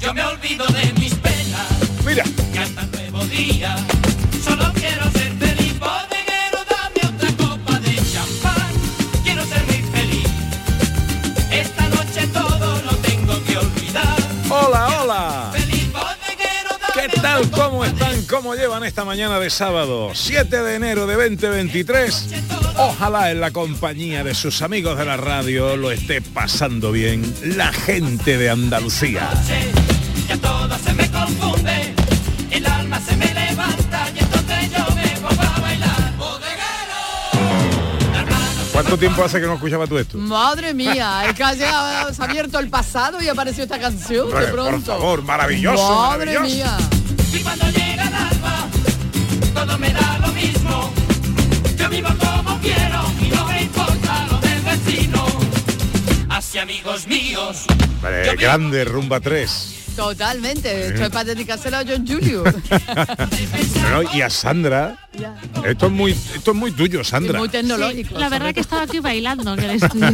yo me olvido de mis penas. Mira. Y hasta el nuevo día, solo quiero ser ¿Qué tal? ¿Cómo están? ¿Cómo llevan esta mañana de sábado? 7 de enero de 2023. Ojalá en la compañía de sus amigos de la radio lo esté pasando bien la gente de Andalucía. ya todo se me confunde. El alma se me levanta y entonces yo me pongo a bailar. ¿Cuánto tiempo hace que no escuchaba tú esto? Madre mía, es que ha llegado- se ha abierto el pasado y apareció esta canción de Hombre, por pronto. favor, maravilloso, Madre maravilloso. mía. Y cuando llega el alba, todo me da lo mismo. Yo vivo como quiero y no me importa lo del vecino. Hacia amigos míos. Vale, grande, rumba 3. Totalmente. Esto es para dedicárselo a John Julio. Bueno, y a Sandra. Esto es muy, esto es muy tuyo, Sandra. Muy tecnológico. La verdad que estaba aquí bailando en el estudio.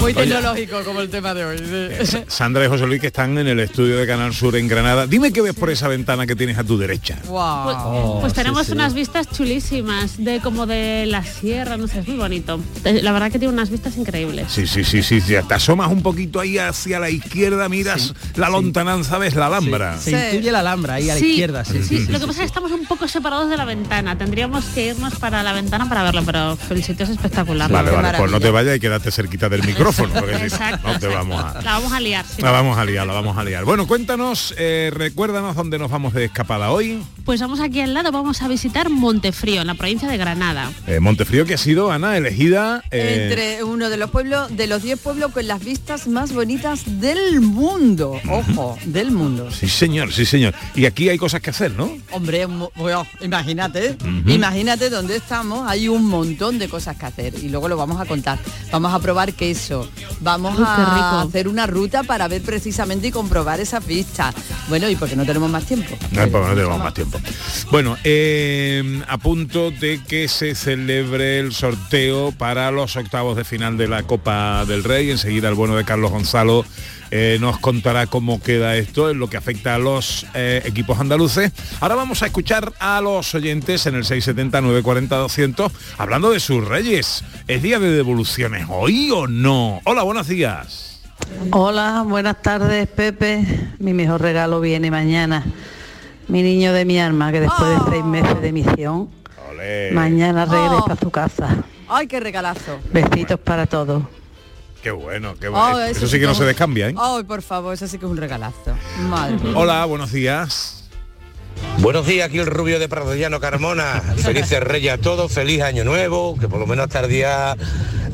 Muy Oye. tecnológico como el tema de hoy. sí. Sandra y José Luis que están en el estudio de Canal Sur en Granada. Dime qué ves por esa ventana que tienes a tu derecha. Wow. pues tenemos unas vistas chulísimas de como de la sierra, no sé, es muy bonito. La verdad que tiene unas vistas increíbles. Sí, sí, sí, sí, sí. Te asomas un poquito ahí hacia la izquierda, miras la lontananza, ves la Alhambra. Se intuye la Alhambra ahí a la Sí, izquierda, sí, sí, sí, lo que pasa es que estamos un poco separados de la ventana. Tendríamos que irnos para la ventana para verlo, pero el sitio es espectacular. Vale, vale, pues no te vayas y quédate cerquita del micrófono, porque si no, te vamos a... La vamos a liar. sí. La vamos a liar, la vamos a liar. Bueno, cuéntanos, eh, recuérdanos dónde nos vamos de escapada hoy. Pues vamos aquí al lado, vamos a visitar Montefrío, en la provincia de Granada. Eh, Montefrío que ha sido, Ana, elegida... eh, Entre uno de los pueblos, de los 10 pueblos con las vistas más bonitas del mundo. Ojo, del mundo. Sí, señor, sí, señor. Y aquí hay cosas que hacer, ¿no? Hombre, bueno, imagínate, imagínate dónde estamos, hay un montón de cosas que hacer y luego lo vamos a contar. Vamos a probar queso, vamos Uy, a hacer una ruta para ver precisamente y comprobar esas vistas. Bueno, y porque no tenemos más tiempo. No, porque no tenemos más tiempo. Bueno, eh, a punto de que se celebre el sorteo para los octavos de final de la Copa del Rey. Enseguida el bueno de Carlos Gonzalo eh, nos contará cómo queda esto en lo que afecta a los eh, equipos andaluces. Ahora vamos a escuchar a los oyentes en el 670-940-200 hablando de sus reyes. ¿Es día de devoluciones hoy o no? Hola, buenos días. Hola, buenas tardes, Pepe. Mi mejor regalo viene mañana. Mi niño de mi alma, que después de seis meses de misión, Olé. mañana regresa Oh. a su casa. Ay, qué regalazo. Besitos para todos. Qué bueno, qué bueno. Oh, Eso sí que no se descambia, ¿eh? Ay, por favor, eso sí que es un regalazo. Madre mía. Hola, buenos días. Buenos días, aquí el rubio de Pradellano Carmona. Felices Reyes a todos, feliz año nuevo, que por lo menos hasta el día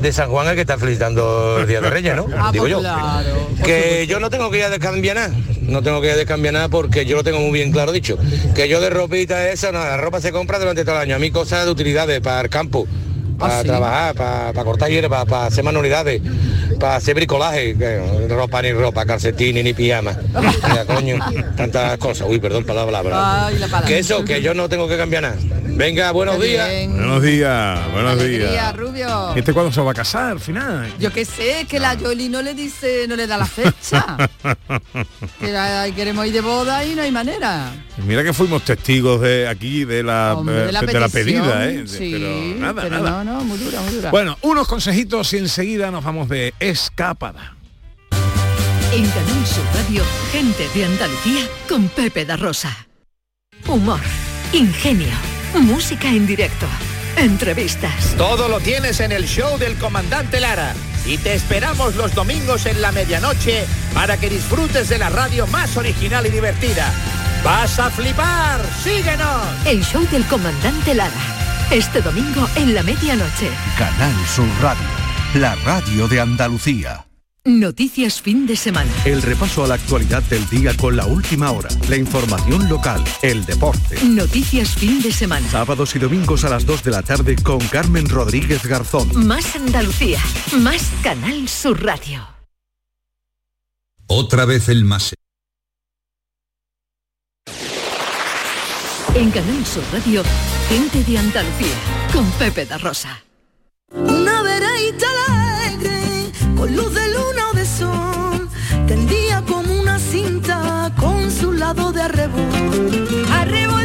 de San Juan hay que estar felicitando el día de Reyes, ¿no? Ah, Digo pues yo. claro, Que yo no tengo que ir a descambiar nada, no tengo que ir a descambiar nada porque yo lo tengo muy bien claro dicho. Que yo de ropita esa, no, la ropa se compra durante todo el año. A mí cosas de utilidades para el campo, para ¿Ah, sí? trabajar, para, para cortar hierba, para hacer manualidades, para hacer bricolaje, que ropa ni ropa, calcetines ni pijama. Mira, coño, tantas cosas. Uy, perdón la palabra. Ay, la palabra. Que eso, que yo no tengo que cambiar nada. Venga, buenos días. Buenos días, buenos Alegría, días. Rubio. ¿Este cuándo se va a casar al final? Yo qué sé, que la Yoli no le dice, no le da la fecha. que queremos ir de boda y no hay manera. Mira que fuimos testigos de aquí de la, Hombre, de la, de la petición, pedida, ¿eh? Sí, pero nada, pero nada. no, no, muy dura, muy dura. Bueno, unos consejitos y enseguida nos vamos de escapada. En Canal Sur Radio, gente de Andalucía, con Pepe Da Rosa. Humor, ingenio, música en directo, entrevistas. Todo lo tienes en el show del comandante Lara. Y te esperamos los domingos en la medianoche para que disfrutes de la radio más original y divertida. ¡Vas a flipar! ¡Síguenos! El show del comandante Lara. Este domingo en la medianoche. Canal Sur Radio, la radio de Andalucía. Noticias fin de semana. El repaso a la actualidad del día con la última hora, la información local, el deporte. Noticias fin de semana. Sábados y domingos a las 2 de la tarde con Carmen Rodríguez Garzón. Más Andalucía, más Canal Sur Radio. Otra vez el más. En Canal Sur Radio, gente de Andalucía, con Pepe da Rosa. Con luz de luna o de sol, tendía como una cinta con su lado de arrebol. Arrebol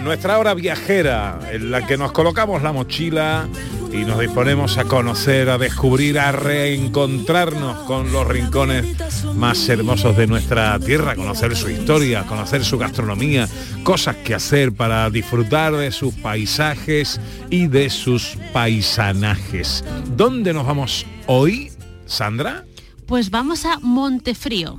Nuestra hora viajera, en la que nos colocamos la mochila y nos disponemos a conocer, a descubrir, a reencontrarnos con los rincones más hermosos de nuestra tierra, conocer su historia, conocer su gastronomía, cosas que hacer para disfrutar de sus paisajes y de sus paisanajes. ¿Dónde nos vamos hoy, Sandra? Pues vamos a Montefrío.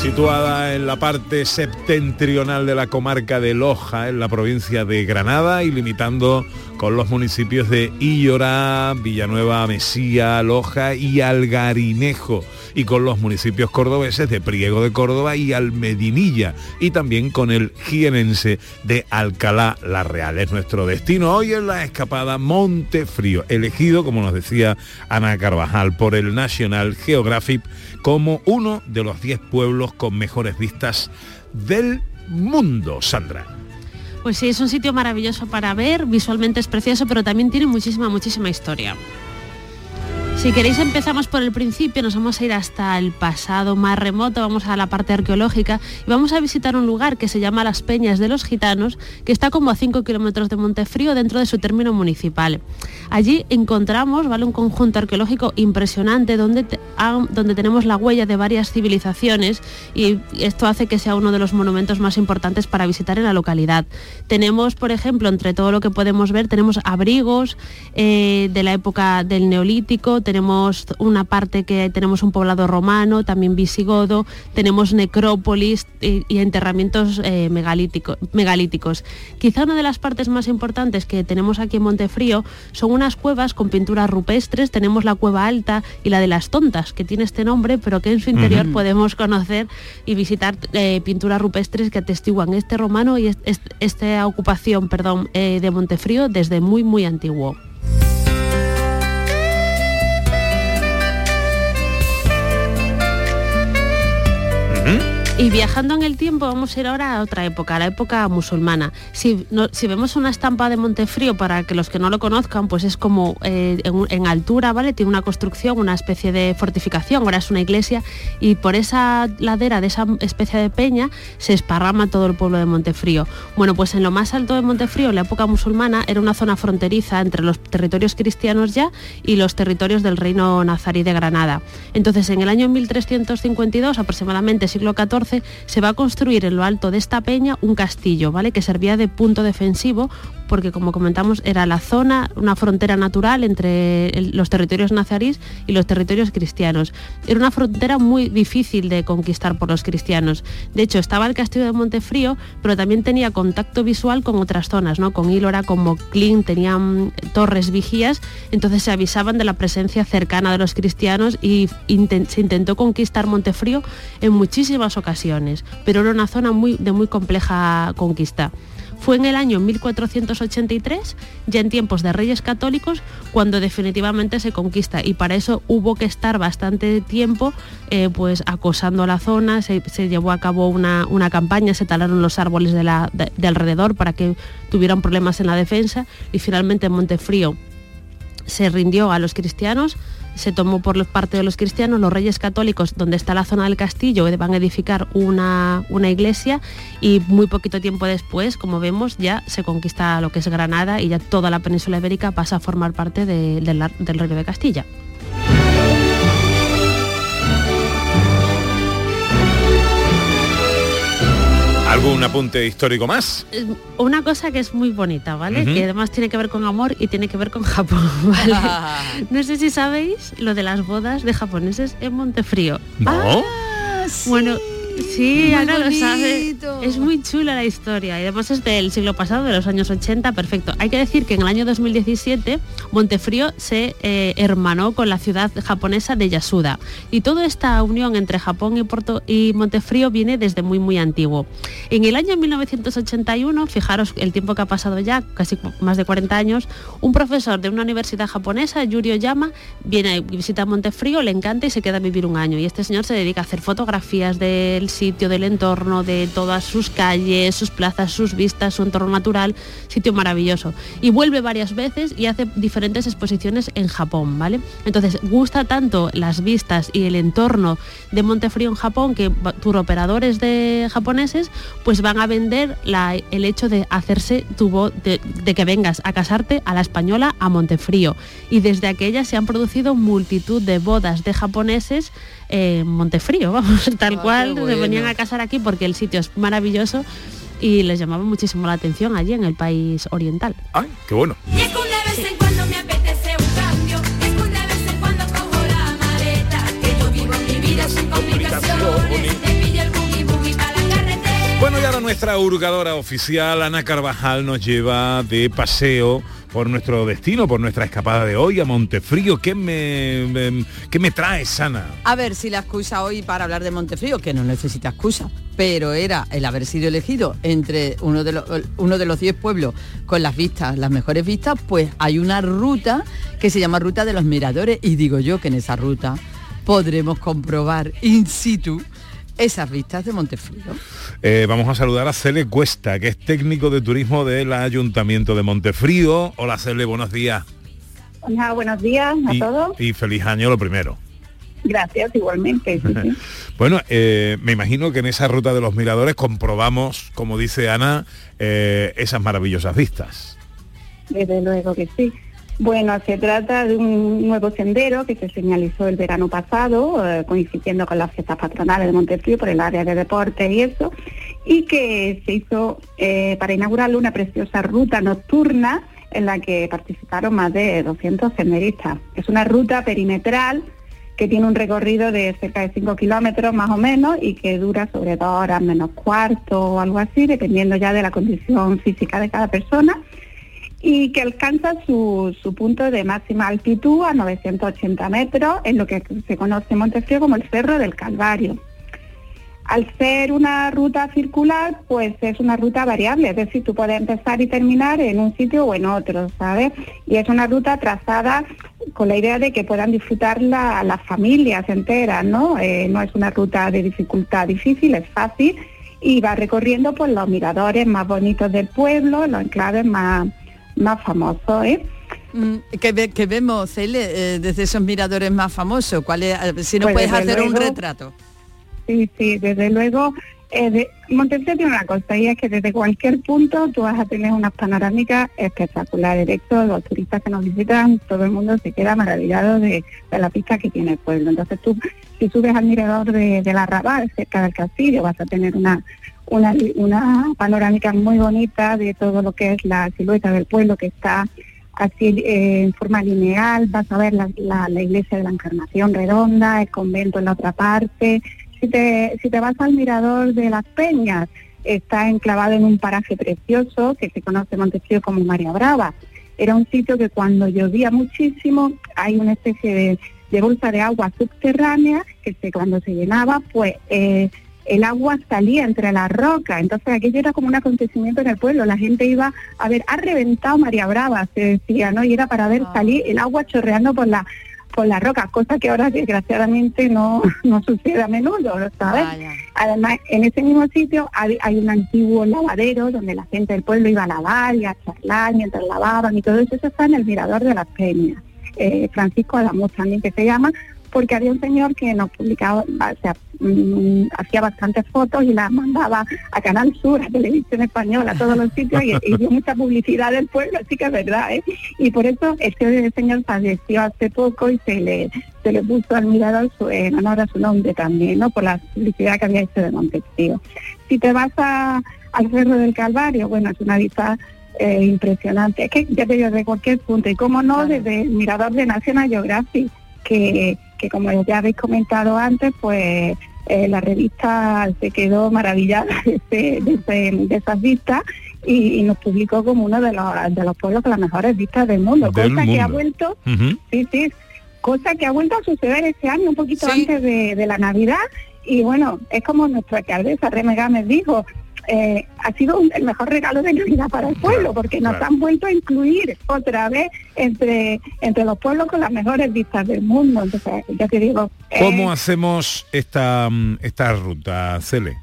Situada en la parte septentrional de la comarca de Loja, en la provincia de Granada y limitando con los municipios de Illorá, Villanueva, Mesía, Loja y Algarinejo y con los municipios cordobeses de Priego de Córdoba y Almedinilla y también con el jienense de Alcalá la Real. Es nuestro destino hoy en la escapada Montefrío, elegido, como nos decía Ana Carvajal, por el National Geographic como uno de los 10 pueblos con mejores vistas del mundo, Sandra. Pues sí, es un sitio maravilloso para ver, visualmente es precioso, pero también tiene muchísima, muchísima historia. Si queréis empezamos por el principio, nos vamos a ir hasta el pasado más remoto, vamos a la parte arqueológica y vamos a visitar un lugar que se llama Las Peñas de los Gitanos, que está como a 5 kilómetros de Montefrío dentro de su término municipal. Allí encontramos ¿vale? un conjunto arqueológico impresionante donde, ah, donde tenemos la huella de varias civilizaciones y esto hace que sea uno de los monumentos más importantes para visitar en la localidad. Tenemos, por ejemplo, entre todo lo que podemos ver, tenemos abrigos eh, de la época del Neolítico, tenemos una parte que tenemos un poblado romano, también visigodo, tenemos necrópolis y, y enterramientos eh, megalítico- megalíticos. Quizá una de las partes más importantes que tenemos aquí en Montefrío son unas cuevas con pinturas rupestres, tenemos la cueva alta y la de las tontas, que tiene este nombre, pero que en su interior podemos conocer y visitar eh, pinturas rupestres que atestiguan este romano y est- est- esta ocupación perdón, eh, de Montefrío desde muy muy antiguo. Y viajando en el tiempo vamos a ir ahora a otra época, a la época musulmana. Si, vemos una estampa de Montefrío, para que los que no lo conozcan, pues es como eh, en, en altura, ¿vale? Tiene una construcción, una especie de fortificación, ahora es una iglesia, y por esa ladera de esa especie de peña se esparrama todo el pueblo de Montefrío. Bueno, pues en lo más alto de Montefrío, en la época musulmana, era una zona fronteriza entre los territorios cristianos ya y los territorios del reino nazarí de Granada. Entonces, en el año 1352, aproximadamente siglo XIV, se va a construir en lo alto de esta peña un castillo, ¿vale? Que servía de punto defensivo porque como comentamos era la zona, una frontera natural entre los territorios nazarís y los territorios cristianos. Era una frontera muy difícil de conquistar por los cristianos. De hecho, estaba el castillo de Montefrío, pero también tenía contacto visual con otras zonas, ¿no? Con Ílora, con Moclín, tenían torres vigías, entonces se avisaban de la presencia cercana de los cristianos y se intentó conquistar Montefrío en muchísimas ocasiones, pero era una zona muy, de muy compleja conquista. Fue en el año 1483, ya en tiempos de reyes católicos, cuando definitivamente se conquista. Y para eso hubo que estar bastante tiempo eh, pues acosando la zona, se, llevó a cabo una, una campaña, se talaron los árboles de, la- de- de alrededor para que tuvieran problemas en la defensa. Y finalmente Montefrío se rindió a los cristianos, se tomó por parte de los cristianos, los reyes católicos, donde está la zona del castillo, van a edificar una, iglesia y muy poquito tiempo después, como vemos, ya se conquista lo que es Granada y ya toda la península ibérica pasa a formar parte de- del ar- del reino de Castilla. ¿Algún apunte histórico más? Una cosa que es muy bonita, ¿vale? Que además tiene que ver con amor y tiene que ver con Japón, ¿vale? no sé si sabéis lo de las bodas de japoneses en Montefrío. No. Bueno, Sí, Ana lo sabe. Es muy chula la historia y además es del siglo pasado, de los años 80, perfecto. Hay que decir que en el año 2017 Montefrío se eh, hermanó con la ciudad japonesa de Yasuda y toda esta unión entre Japón y, Porto y Montefrío viene desde muy muy antiguo. En el año 1981, fijaros el tiempo que ha pasado ya, casi más de 40 años, un profesor de una universidad japonesa, Yuri Oyama, viene y visita Montefrío, le encanta y se queda a vivir un año. Y este señor se dedica a hacer fotografías del sitio, del entorno, de todas sus calles, sus plazas, sus vistas, su entorno natural, sitio maravilloso. Y vuelve varias veces y hace diferentes exposiciones en Japón, ¿vale? Entonces, gusta tanto las vistas y el entorno de Montefrío en Japón que turoperadores de japoneses pues van a vender la- el hecho de hacerse tu bo- de, de que vengas a casarte a la española a Montefrío. Y desde aquella se han producido multitud de bodas de japoneses en Montefrío, vamos, tal Ah, cual se bueno. venían a casar aquí porque el sitio es maravilloso y les llamaba muchísimo la atención allí en el país oriental. Ay, qué bueno. Bueno, y ahora nuestra hurgadora oficial, Ana Carvajal, nos lleva de paseo por nuestro destino, por nuestra escapada de hoy a Montefrío. ¿Qué me, me- qué me? A ver si la excusa hoy para hablar de Montefrío, que no necesita excusa, pero era el haber sido elegido entre uno de los uno de los 10 pueblos con las vistas, las mejores vistas, pues hay una ruta que se llama Ruta de los Miradores y digo yo que en esa ruta podremos comprobar in situ esas vistas de Montefrío. Eh, vamos a saludar a Cele Cuesta, que es técnico de turismo del Ayuntamiento de Montefrío. Hola Cele, buenos días. Hola, buenos días a Y, todos. y feliz año lo primero. Gracias, igualmente. sí, sí. Bueno, eh, me imagino que en esa ruta de los miradores comprobamos, como dice Ana, eh, esas maravillosas vistas. Desde luego que sí. Bueno, se trata de un nuevo sendero que se señalizó el verano pasado, eh, coincidiendo con las fiestas patronales de Montefrío por el área de deportes y eso, y que se hizo eh, para inaugurarlo una preciosa ruta nocturna en la que participaron más de 200 senderistas. Es una ruta perimetral que tiene un recorrido de cerca de 5 kilómetros más o menos y que dura sobre dos horas menos cuarto o algo así, dependiendo ya de la condición física de cada persona y que alcanza su, su punto de máxima altitud a 980 metros, en lo que se conoce en Montefrío como el Cerro del Calvario. Al ser una ruta circular, pues es una ruta variable, es decir, tú puedes empezar y terminar en un sitio o en otro, ¿sabes? Y es una ruta trazada con la idea de que puedan disfrutar la- las familias enteras, ¿no? Eh, no es una ruta de dificultad difícil, es fácil y va recorriendo pues los miradores más bonitos del pueblo, los enclaves más, más famosos, ¿eh? Mm, que, ve- que vemos, Cele, eh, desde esos miradores más famosos. ¿Cuál es, a ver, si nos Pues puedes hacer un retrato. Sí, sí, desde luego. Eh, de, Montefrío tiene una cosa y es que desde cualquier punto tú vas a tener unas panorámicas espectaculares. De hecho, los turistas que nos visitan, todo el mundo se queda maravillado de, de la pista que tiene el pueblo. Entonces tú, si subes al mirador de, de la Raval, cerca del castillo, vas a tener una, una, una panorámica muy bonita de todo lo que es la silueta del pueblo que está así eh, en forma lineal, vas a ver la, la- iglesia de la Encarnación redonda, el convento en la otra parte. Si te, si te vas al mirador de las Peñas, está enclavado en un paraje precioso que se conoce en Montefrío como María Brava. Era un sitio que cuando llovía muchísimo hay una especie de, de bolsa de agua subterránea que se, cuando se llenaba, pues eh, el agua salía entre las rocas. Entonces aquello era como un acontecimiento en el pueblo. La gente iba a ver, ha reventado María Brava, se decía, ¿no? Y era para ver salir el agua chorreando por la por las rocas, cosa que ahora desgraciadamente no, no sucede a menudo, ¿sabes? Además, en ese mismo sitio hay, hay un antiguo lavadero donde la gente del pueblo iba a lavar y a charlar mientras lavaban y todo eso, eso está en el Mirador de las Peñas. Eh, Francisco Adamos también que se llama, porque había un señor que nos publicaba, o sea, mm, hacía bastantes fotos y las mandaba a Canal Sur, a Televisión Española, a todos los sitios y, y dio mucha publicidad del pueblo, así que es verdad, ¿eh? Y por eso este señor falleció hace poco y se le, se le puso al mirador su- en honor a su nombre también, ¿no? Por la publicidad que había hecho de Montepío. Si te vas a- al Cerro del Calvario, bueno, es una vista eh, impresionante. Es que ya te digo, de cualquier punto, y cómo no, desde el mirador de National Geographic, que, que como ya habéis comentado antes, pues eh, la revista se quedó maravillada de, ese- de ese- de esas vistas y, y nos publicó como uno de los, de los pueblos con las mejores vistas del mundo, Del cosa que ha vuelto. Sí, sí, cosa que ha vuelto a suceder este año, un poquito antes de, de la Navidad. Y bueno, es como nuestra alcaldesa Reme Gámez dijo, eh, ha sido un- el mejor regalo de Navidad para el pueblo, porque nos han vuelto a incluir otra vez entre, entre los pueblos con las mejores vistas del mundo. Entonces, ya te digo, eh, ¿Cómo hacemos esta, mm, esta ruta, Cele?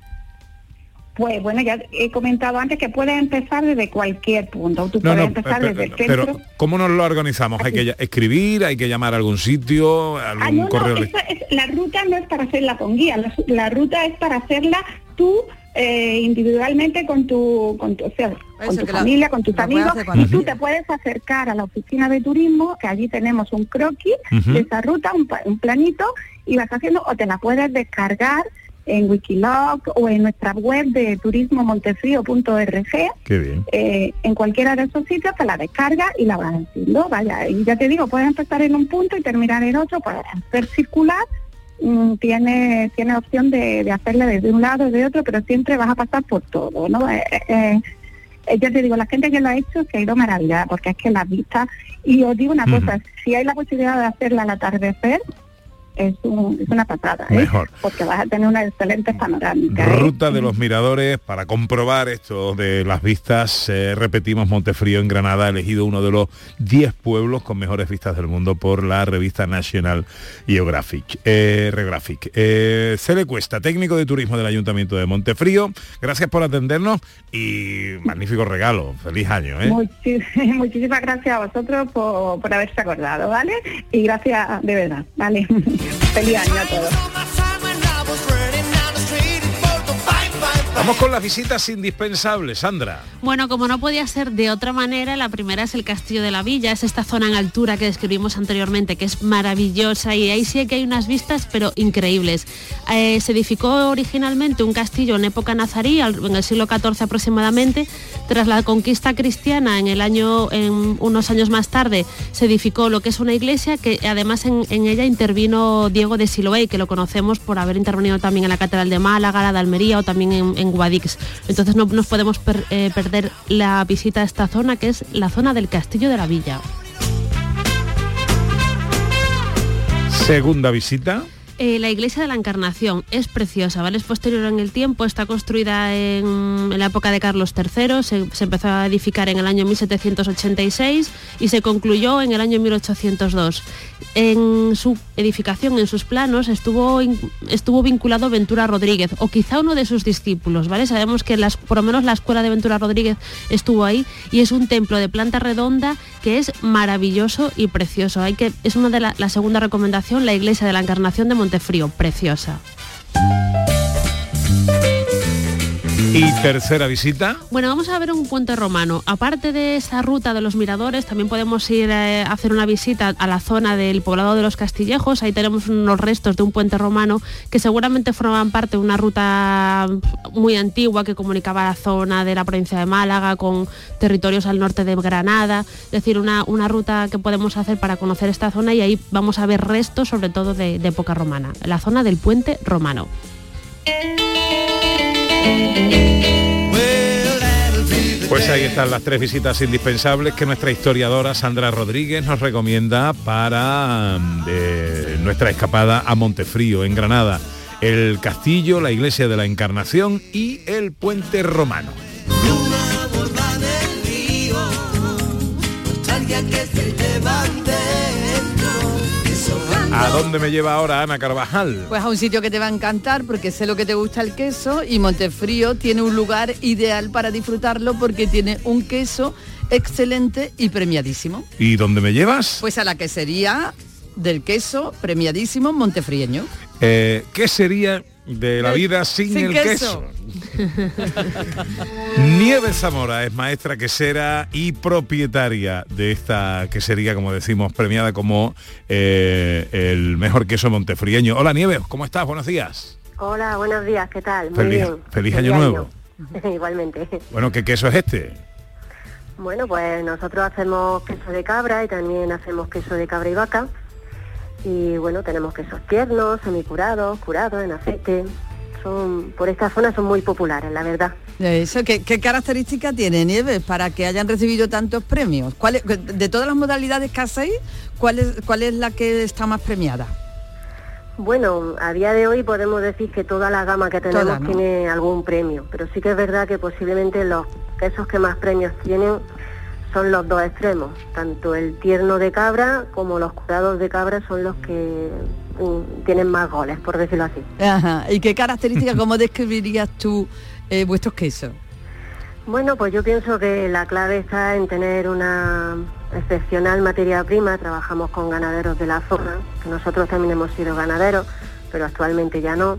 pues bueno, ya he comentado antes que puedes empezar desde cualquier punto. Tú No, puedes no, empezar pe- desde el pe- centro. pero ¿cómo nos lo organizamos? ¿Hay que escribir? ¿Hay que llamar a algún sitio? ¿Algún Ah, no, no, correo? es- la ruta no es para hacerla con guía, la, la ruta es para hacerla tú eh, individualmente con tu, con tu, o sea, con tu la- familia, con tus amigos, y tú te puedes acercar a la oficina de turismo, que allí tenemos un croquis de esa ruta, un, pa- un planito, y vas haciendo, o te la puedes descargar en Wikiloc o en nuestra web de turismomontefrío.org eh, en cualquiera de esos sitios te la descargas y la vas haciendo. Vaya, y ya te digo, puedes empezar en un punto y terminar en otro, puedes hacer circular, tiene, tiene opción de, de hacerla desde un lado, desde otro, pero siempre vas a pasar por todo, ¿no? Eh, eh, eh, ya te digo, la gente que lo ha hecho se ha ido maravillada, porque es que las vistas, y os digo una cosa, si hay la posibilidad de hacerla al atardecer, es, un- es una pasada, ¿eh? Mejor. porque vas a tener una excelente panorámica. ¿eh? Ruta de los Miradores, para comprobar esto de las vistas, eh, repetimos Montefrío en Granada, elegido uno de los 10 pueblos con mejores vistas del mundo por la revista National Geographic. Geographic. Eh, Cele Cuesta, técnico de turismo del Ayuntamiento de Montefrío, gracias por atendernos y magnífico regalo. Feliz año, ¿eh? Muchis- muchísimas gracias a vosotros por, por haberse acordado, ¿vale? Y gracias de verdad, ¿vale? Feliz año a todos. Vamos con las visitas indispensables, Sandra. Bueno, como no podía ser de otra manera, la primera es el Castillo de la Villa, es esta zona en altura que describimos anteriormente, que es maravillosa y ahí sí que hay unas vistas, pero increíbles. Eh, se edificó originalmente un castillo en época nazarí, en el siglo XIV aproximadamente. Tras la conquista cristiana, en el año, unos años más tarde, se edificó lo que es una iglesia que además en, ella intervino Diego de Siloé, que lo conocemos por haber intervenido también en la Catedral de Málaga, la de Almería o también en Guadix. Entonces no nos podemos eh, perder la visita a esta zona, que es la zona del Castillo de la Villa. Segunda visita. Eh, la iglesia de la Encarnación es preciosa, ¿vale? Es posterior en el tiempo, está construida en, la época de Carlos III, se, se empezó a edificar en el año 1786 y se concluyó en el año 1802. En su edificación, en sus planos, estuvo, estuvo vinculado Ventura Rodríguez, o quizá uno de sus discípulos, ¿vale? Sabemos que las, por lo menos la escuela de Ventura Rodríguez estuvo ahí y es un templo de planta redonda que es maravilloso y precioso. Hay que, es una de la, la segunda recomendación, la iglesia de la Encarnación de Montefrío, preciosa. Y tercera visita. Bueno, vamos a ver un puente romano. Aparte de esta ruta de los miradores, también podemos ir eh, a hacer una visita a la zona del poblado de los Castillejos. Ahí tenemos unos restos de un puente romano que seguramente formaban parte de una ruta muy antigua que comunicaba la zona de la provincia de Málaga con territorios al norte de Granada. Es decir, una, una ruta que podemos hacer para conocer esta zona y ahí vamos a ver restos sobre todo de, de época romana. La zona del puente romano. Pues ahí están las tres visitas indispensables que nuestra historiadora Sandra Rodríguez nos recomienda para mm, nuestra escapada a Montefrío, en Granada. El castillo, la iglesia de la Encarnación y el puente romano. ¿A dónde me lleva ahora Ana Carvajal? Pues a un sitio que te va a encantar porque sé lo que te gusta el queso y Montefrío tiene un lugar ideal para disfrutarlo porque tiene un queso excelente y premiadísimo. ¿Y dónde me llevas? Pues a la quesería del queso premiadísimo montefrieño. Eh, ¿Qué sería de la vida sin, sin el queso. queso? Nieves Zamora es maestra quesera y propietaria de esta quesería, como decimos, premiada como eh, el mejor queso montefrieño. Hola Nieves, ¿cómo estás? Buenos días. Hola, buenos días, ¿qué tal? Muy Feliz, bien. feliz año nuevo. Igualmente. Bueno, ¿qué queso es este? Bueno, pues nosotros hacemos queso de cabra y también hacemos queso de cabra y vaca. Y bueno, tenemos quesos tiernos, semicurados, curados, en aceite. Son, por esta zona son muy populares, la verdad. Eso, ¿qué, qué características tiene Nieves para que hayan recibido tantos premios? ¿Cuál es- de todas las modalidades que hacéis, ¿cuál es, cuál es la que está más premiada? Bueno, a día de hoy podemos decir que toda la gama que tenemos Toda, ¿no? tiene algún premio, pero sí que es verdad que posiblemente los quesos que más premios tienen son los dos extremos, tanto el tierno de cabra como los curados de cabra son los que tienen más goles, por decirlo así. Ajá. ¿Y qué características, cómo describirías tú eh, vuestros quesos? Bueno, pues yo pienso que la clave está en tener una excepcional materia prima. Trabajamos con ganaderos de la zona, que nosotros también hemos sido ganaderos, pero actualmente ya no.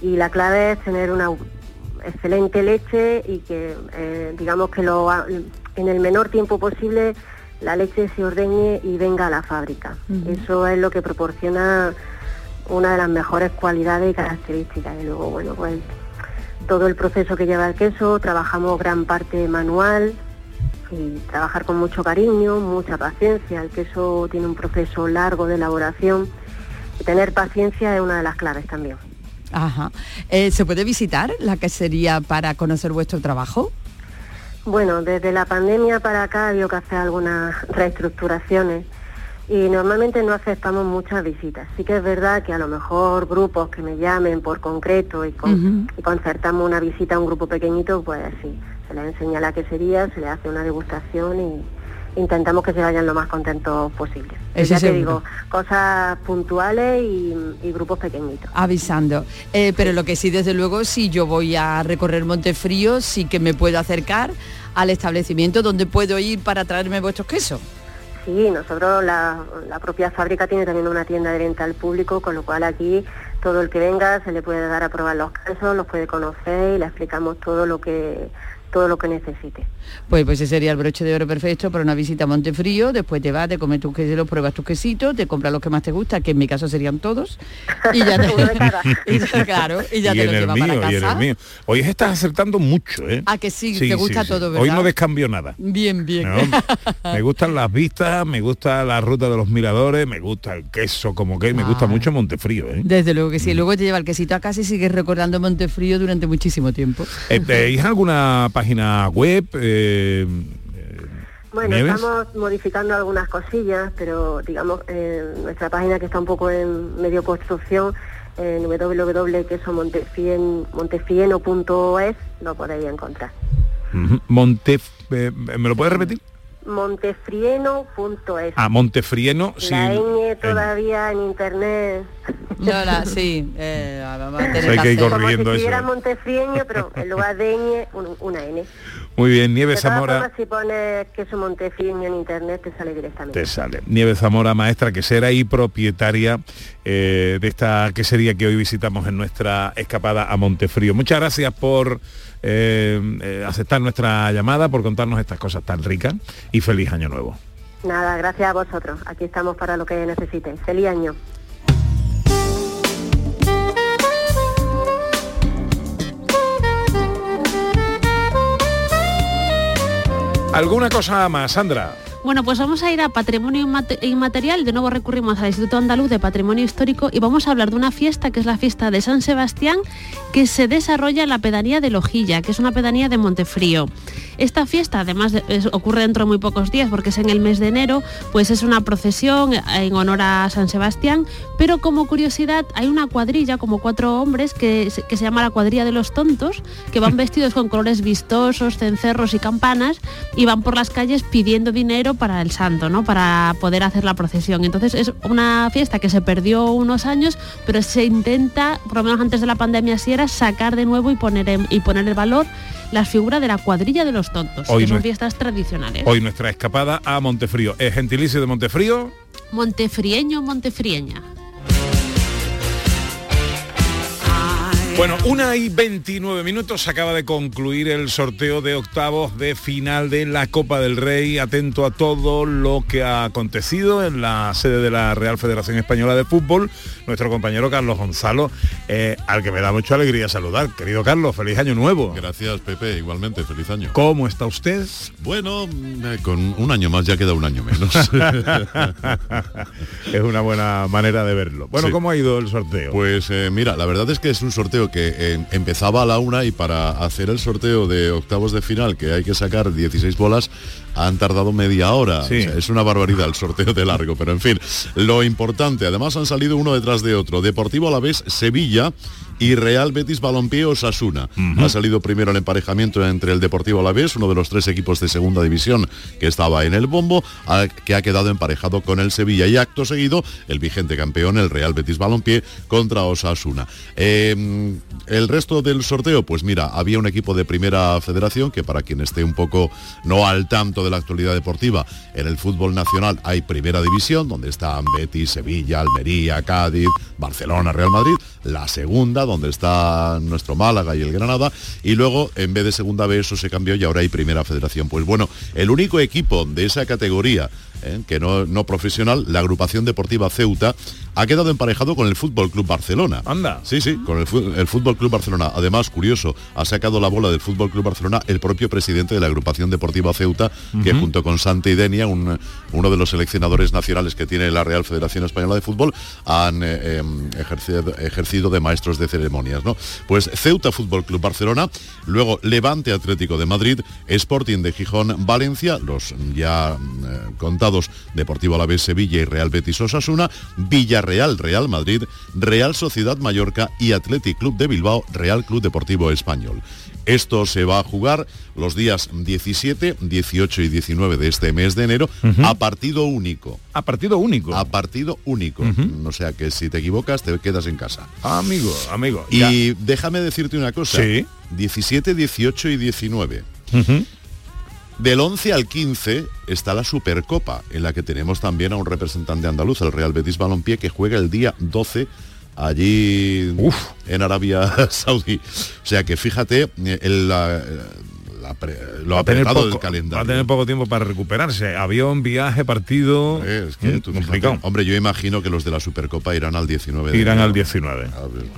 Y la clave es tener una excelente leche y que, eh, digamos que lo, en el menor tiempo posible la leche se ordeñe y venga a la fábrica. Eso es lo que proporciona una de las mejores cualidades y características. Y luego, bueno, pues todo el proceso que lleva el queso, trabajamos gran parte manual y trabajar con mucho cariño, mucha paciencia. El queso tiene un proceso largo de elaboración y tener paciencia es una de las claves también. Ajá. Eh, ¿Se puede visitar la quesería para conocer vuestro trabajo? Bueno, desde la pandemia para acá ha habido que hacer algunas reestructuraciones y normalmente no aceptamos muchas visitas. Sí que es verdad que a lo mejor grupos que me llamen por concreto y, con- y concertamos una visita a un grupo pequeñito, pues sí, se les enseña la quesería, se les hace una degustación y intentamos que se vayan lo más contentos posible. Eso ya te digo, cosas puntuales y, y grupos pequeñitos. Avisando. Eh, pero lo que sí, desde luego, si yo voy a recorrer Montefrío, sí que me puedo acercar al establecimiento donde puedo ir para traerme vuestros quesos. Sí, nosotros, la, la propia fábrica tiene también una tienda de venta al público, con lo cual aquí todo el que venga se le puede dar a probar los quesos, los puede conocer y le explicamos todo lo que todo lo que necesite. Pues, pues ese sería el broche de oro perfecto para una visita a Montefrío, después te vas, te comes tus quesos, pruebas tus quesitos, te compras los que más te gustan, que en mi caso serían todos, y ya te, y claro, y ya y te los llevas mío, para y en casa. el mío. Hoy estás acertando mucho, ¿eh? Ah, que sí, te gusta todo, Hoy ¿verdad? no descambio nada. Bien, bien. No, me gustan las vistas, me gusta la ruta de los miradores, me gusta el queso como que me gusta mucho Montefrío, ¿eh? Desde luego que sí, luego te lleva el quesito a casa y sigues recordando Montefrío durante muchísimo tiempo. Eh, ¿Tenéis alguna página web? eh, Bueno, ¿Nieves? estamos modificando algunas cosillas, pero digamos, eh, nuestra página que está un poco en medio construcción, en www.quesomontefieno.es lo podéis encontrar. ujú, Montef... eh, ¿Me lo puedes repetir? Montefrieno.es. Ah, Montefrieno, sí. La ñ todavía en internet. No, la, sí, eh, vamos a tener Eso hay que ir hacer. corrigiendo Como si eso. estuviera montefrieño, pero en lugar de ñ, un- una n. Muy bien, Nieves Zamora. formas, si pones queso montefrieño en internet, te sale directamente. Te sale. Nieves Zamora, maestra quesera y propietaria eh, de esta quesería que hoy visitamos en nuestra escapada a Montefrío. Muchas gracias por eh, eh, aceptar nuestra llamada, por contarnos estas cosas tan ricas y feliz año nuevo. Nada, gracias a vosotros. Aquí estamos para lo que necesitéis. Feliz año. ¿Alguna cosa más, Sandra? Bueno, pues vamos a ir a Patrimonio Inmate- Inmaterial, de nuevo recurrimos al Instituto Andaluz de Patrimonio Histórico y vamos a hablar de una fiesta que es la fiesta de San Sebastián que se desarrolla en la pedanía de Lojilla, que es una pedanía de Montefrío. Esta fiesta además es- ocurre dentro de muy pocos días porque es en el mes de enero, pues es una procesión en honor a San Sebastián, pero como curiosidad hay una cuadrilla, como cuatro hombres, que, que se llama la cuadrilla de los tontos, que van vestidos con colores vistosos, cencerros y campanas y van por las calles pidiendo dinero para el santo, ¿no? Para poder hacer la procesión. Entonces es una fiesta que se perdió unos años, pero se intenta, por lo menos antes de la pandemia así era, sacar de nuevo y poner en, y poner el valor las figuras de la cuadrilla de los tontos, Hoy que son fiestas tradicionales. Hoy nuestra escapada a Montefrío. ¿Es gentilicio de Montefrío? Montefrieño, montefrieña. Bueno, una y 29 minutos acaba de concluir el sorteo de octavos de final de la Copa del Rey. Atento a todo lo que ha acontecido en la sede de la Real Federación Española de Fútbol. Nuestro compañero Carlos Gonzalo, eh, al que me da mucha alegría saludar. Querido Carlos, feliz año nuevo. Gracias, Pepe. Igualmente, feliz año. ¿Cómo está usted? Bueno, eh, con un año más ya queda un año menos. es una buena manera de verlo. Bueno, Sí. ¿cómo ha ido el sorteo? Pues eh, mira, la verdad es que es un sorteo que eh, empezaba a la una y para hacer el sorteo de octavos de final, que hay que sacar 16 bolas, han tardado media hora. Sí. O sea, es una barbaridad el sorteo de largo, pero en fin, lo importante, además han salido uno detrás de otro. Deportivo a la vez Sevilla y Real Betis Balompié Osasuna. Ha salido primero el emparejamiento entre el Deportivo Alavés, uno de los tres equipos de segunda división que estaba en el bombo, a- que ha quedado emparejado con el Sevilla y acto seguido el vigente campeón, el Real Betis Balompié, contra Osasuna. Eh, el resto del sorteo, pues mira, había un equipo de primera federación que para quien esté un poco no al tanto de la actualidad deportiva, en el fútbol nacional hay primera división, donde están Betis, Sevilla, Almería, Cádiz, Barcelona, Real Madrid, la segunda, donde está nuestro Málaga y el Granada, y luego en vez de segunda B eso se cambió y ahora hay primera federación. Pues bueno, el único equipo de esa categoría ¿eh? que no, no profesional, la agrupación deportiva Ceuta, ha quedado emparejado con el Fútbol Club Barcelona. Anda. Sí, sí, con el, el Fútbol Club Barcelona. Además, curioso, ha sacado la bola del Fútbol Club Barcelona el propio presidente de la agrupación deportiva Ceuta, que junto con Santa Denia, un- uno de los seleccionadores nacionales que tiene la Real Federación Española de Fútbol, han eh, em, ejercido, ejercido de maestros de ceremonias. ¿no? Pues Ceuta Fútbol Club Barcelona, luego Levante Atlético de Madrid, Sporting de Gijón, Valencia, los ya eh, contados Deportivo Alavés Sevilla y Real Betis Osasuna, Villarreal Real Madrid, Real Sociedad Mallorca y Athletic Club de Bilbao, Real Club Deportivo Español. Esto se va a jugar los días 17, 18 y 19 de este mes de enero a partido único. A partido único. A partido único. O sea que si te equivocas te quedas en casa. Amigo, amigo. Y déjame decirte una cosa. Sí. 17, 18 y 19. Del 11 al 15 está la Supercopa, en la que tenemos también a un representante andaluz, el Real Betis Balompié, que juega el día 12 allí en Arabia Saudí. O sea que fíjate eh, el, la- la pre- lo Va a tener apretado del poco- calendario. Va a tener poco tiempo para recuperarse. Avión, viaje, partido. Es que Mm, tú fíjate, hombre, yo imagino que los de la Supercopa irán al 19 de Irán al 19.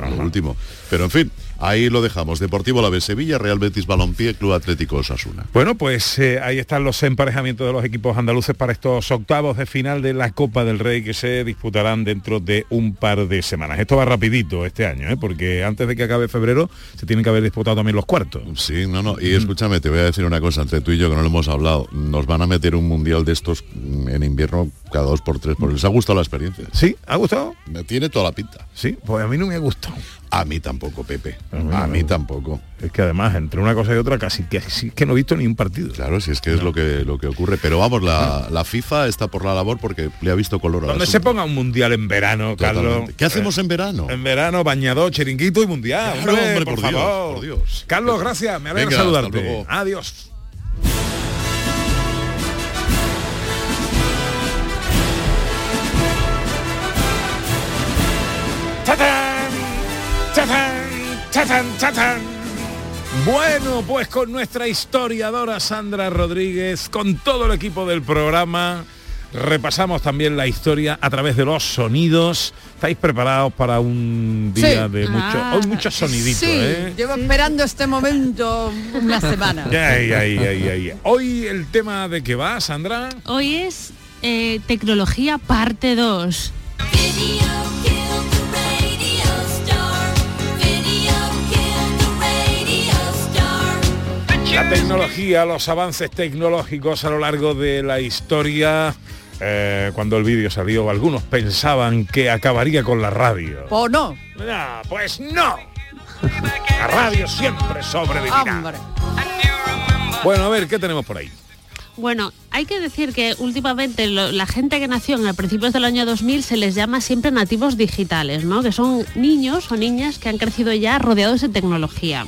A lo último. Pero en fin, ahí lo dejamos. Deportivo La Sevilla, Real Betis Balompié, Club Atlético Osasuna. Bueno, pues eh, ahí están los emparejamientos de los equipos andaluces para estos octavos de final de la Copa del Rey que se disputarán dentro de un par de semanas. Esto va rapidito este año, ¿eh? porque antes de que acabe febrero se tienen que haber disputado también los cuartos. Sí, no, no. Y escúchame, te voy a decir una cosa entre tú y yo que no lo hemos hablado. Nos van a meter un mundial de estos mm, en invierno cada dos por tres. Porque les ha gustado la experiencia. ¿Sí? ¿Ha gustado? Me tiene toda la pinta. Sí, pues a mí no me ha gustado. A mí tampoco, Pepe. mí A mí tampoco. Es que además, entre una cosa y otra, casi que, sí que no he visto ni un partido. Claro, si es que es lo que lo que ocurre. Pero vamos, la, la FIFA está por la labor porque le ha visto color a Donde se ponga un mundial en verano, Carlos. ¿Qué hacemos en verano? En verano, bañador, chiringuito y mundial. Claro, hombre, por, por Dios, favor. por Dios. Carlos, gracias. Me alegra Venga, saludarte. Adiós. Bueno, pues con nuestra historiadora Sandra Rodríguez, con todo el equipo del programa, repasamos también la historia a través de los sonidos. ¿Estáis preparados para un día Sí. de mucho, Ah, hoy muchos soniditos, Sí, eh? llevo esperando este momento una semana. Ay, ay, ay, ay. Hoy el tema de qué va, Sandra. Hoy es eh, tecnología parte 2. La tecnología, los avances tecnológicos a lo largo de la historia. eh, cuando el vídeo salió, algunos pensaban que acabaría con la radio. ¿O no? No, pues no. La radio siempre sobrevivirá. Hombre. Bueno, a ver, ¿qué tenemos por ahí? Bueno, hay que decir que últimamente lo- la gente que nació en el principios del año 2000 se les llama siempre nativos digitales, ¿no? Que son niños o niñas que han crecido ya rodeados de tecnología.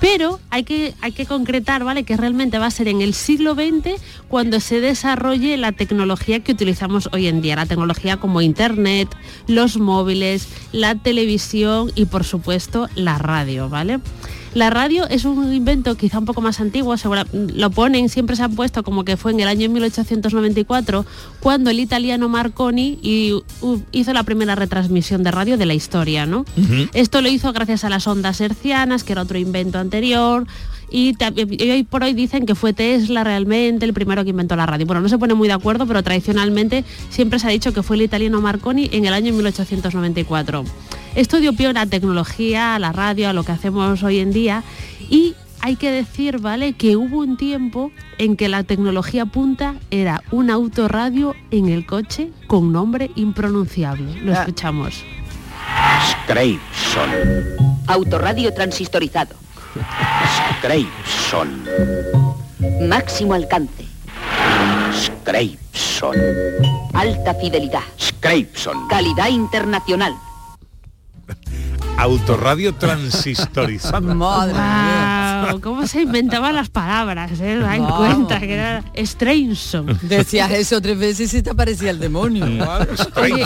Pero hay que, hay que concretar, ¿vale? Que realmente va a ser en el siglo XX cuando se desarrolle la tecnología que utilizamos hoy en día, la tecnología como Internet, los móviles, la televisión y por supuesto la radio, ¿vale? La radio es un invento quizá un poco más antiguo, segura- lo ponen, siempre se han puesto como que fue en el año 1894 cuando el italiano Marconi y- hizo la primera retransmisión de radio de la historia, ¿no? Esto lo hizo gracias a las ondas hercianas, que era otro invento anterior. Y, hoy por hoy dicen que fue Tesla realmente el primero que inventó la radio. Bueno, no se pone muy de acuerdo, pero tradicionalmente siempre se ha dicho que fue el italiano Marconi en el año 1894. Esto dio pie a la tecnología, a la radio, a lo que hacemos hoy en día. Y hay que decir, ¿vale? Que hubo un tiempo en que la tecnología punta era un autorradio en el coche con nombre impronunciable. Lo Ah. escuchamos. Scrapeson. Autorradio transistorizado. Scrapeson. Máximo alcance. Scrapeson. Alta fidelidad. Scrapeson. Calidad internacional. Autorradio transistorizada. Wow, ¿Cómo se inventaban las palabras? Eh? Da en cuenta que era Strainson. Decías eso tres veces y te aparecía el demonio. Oye,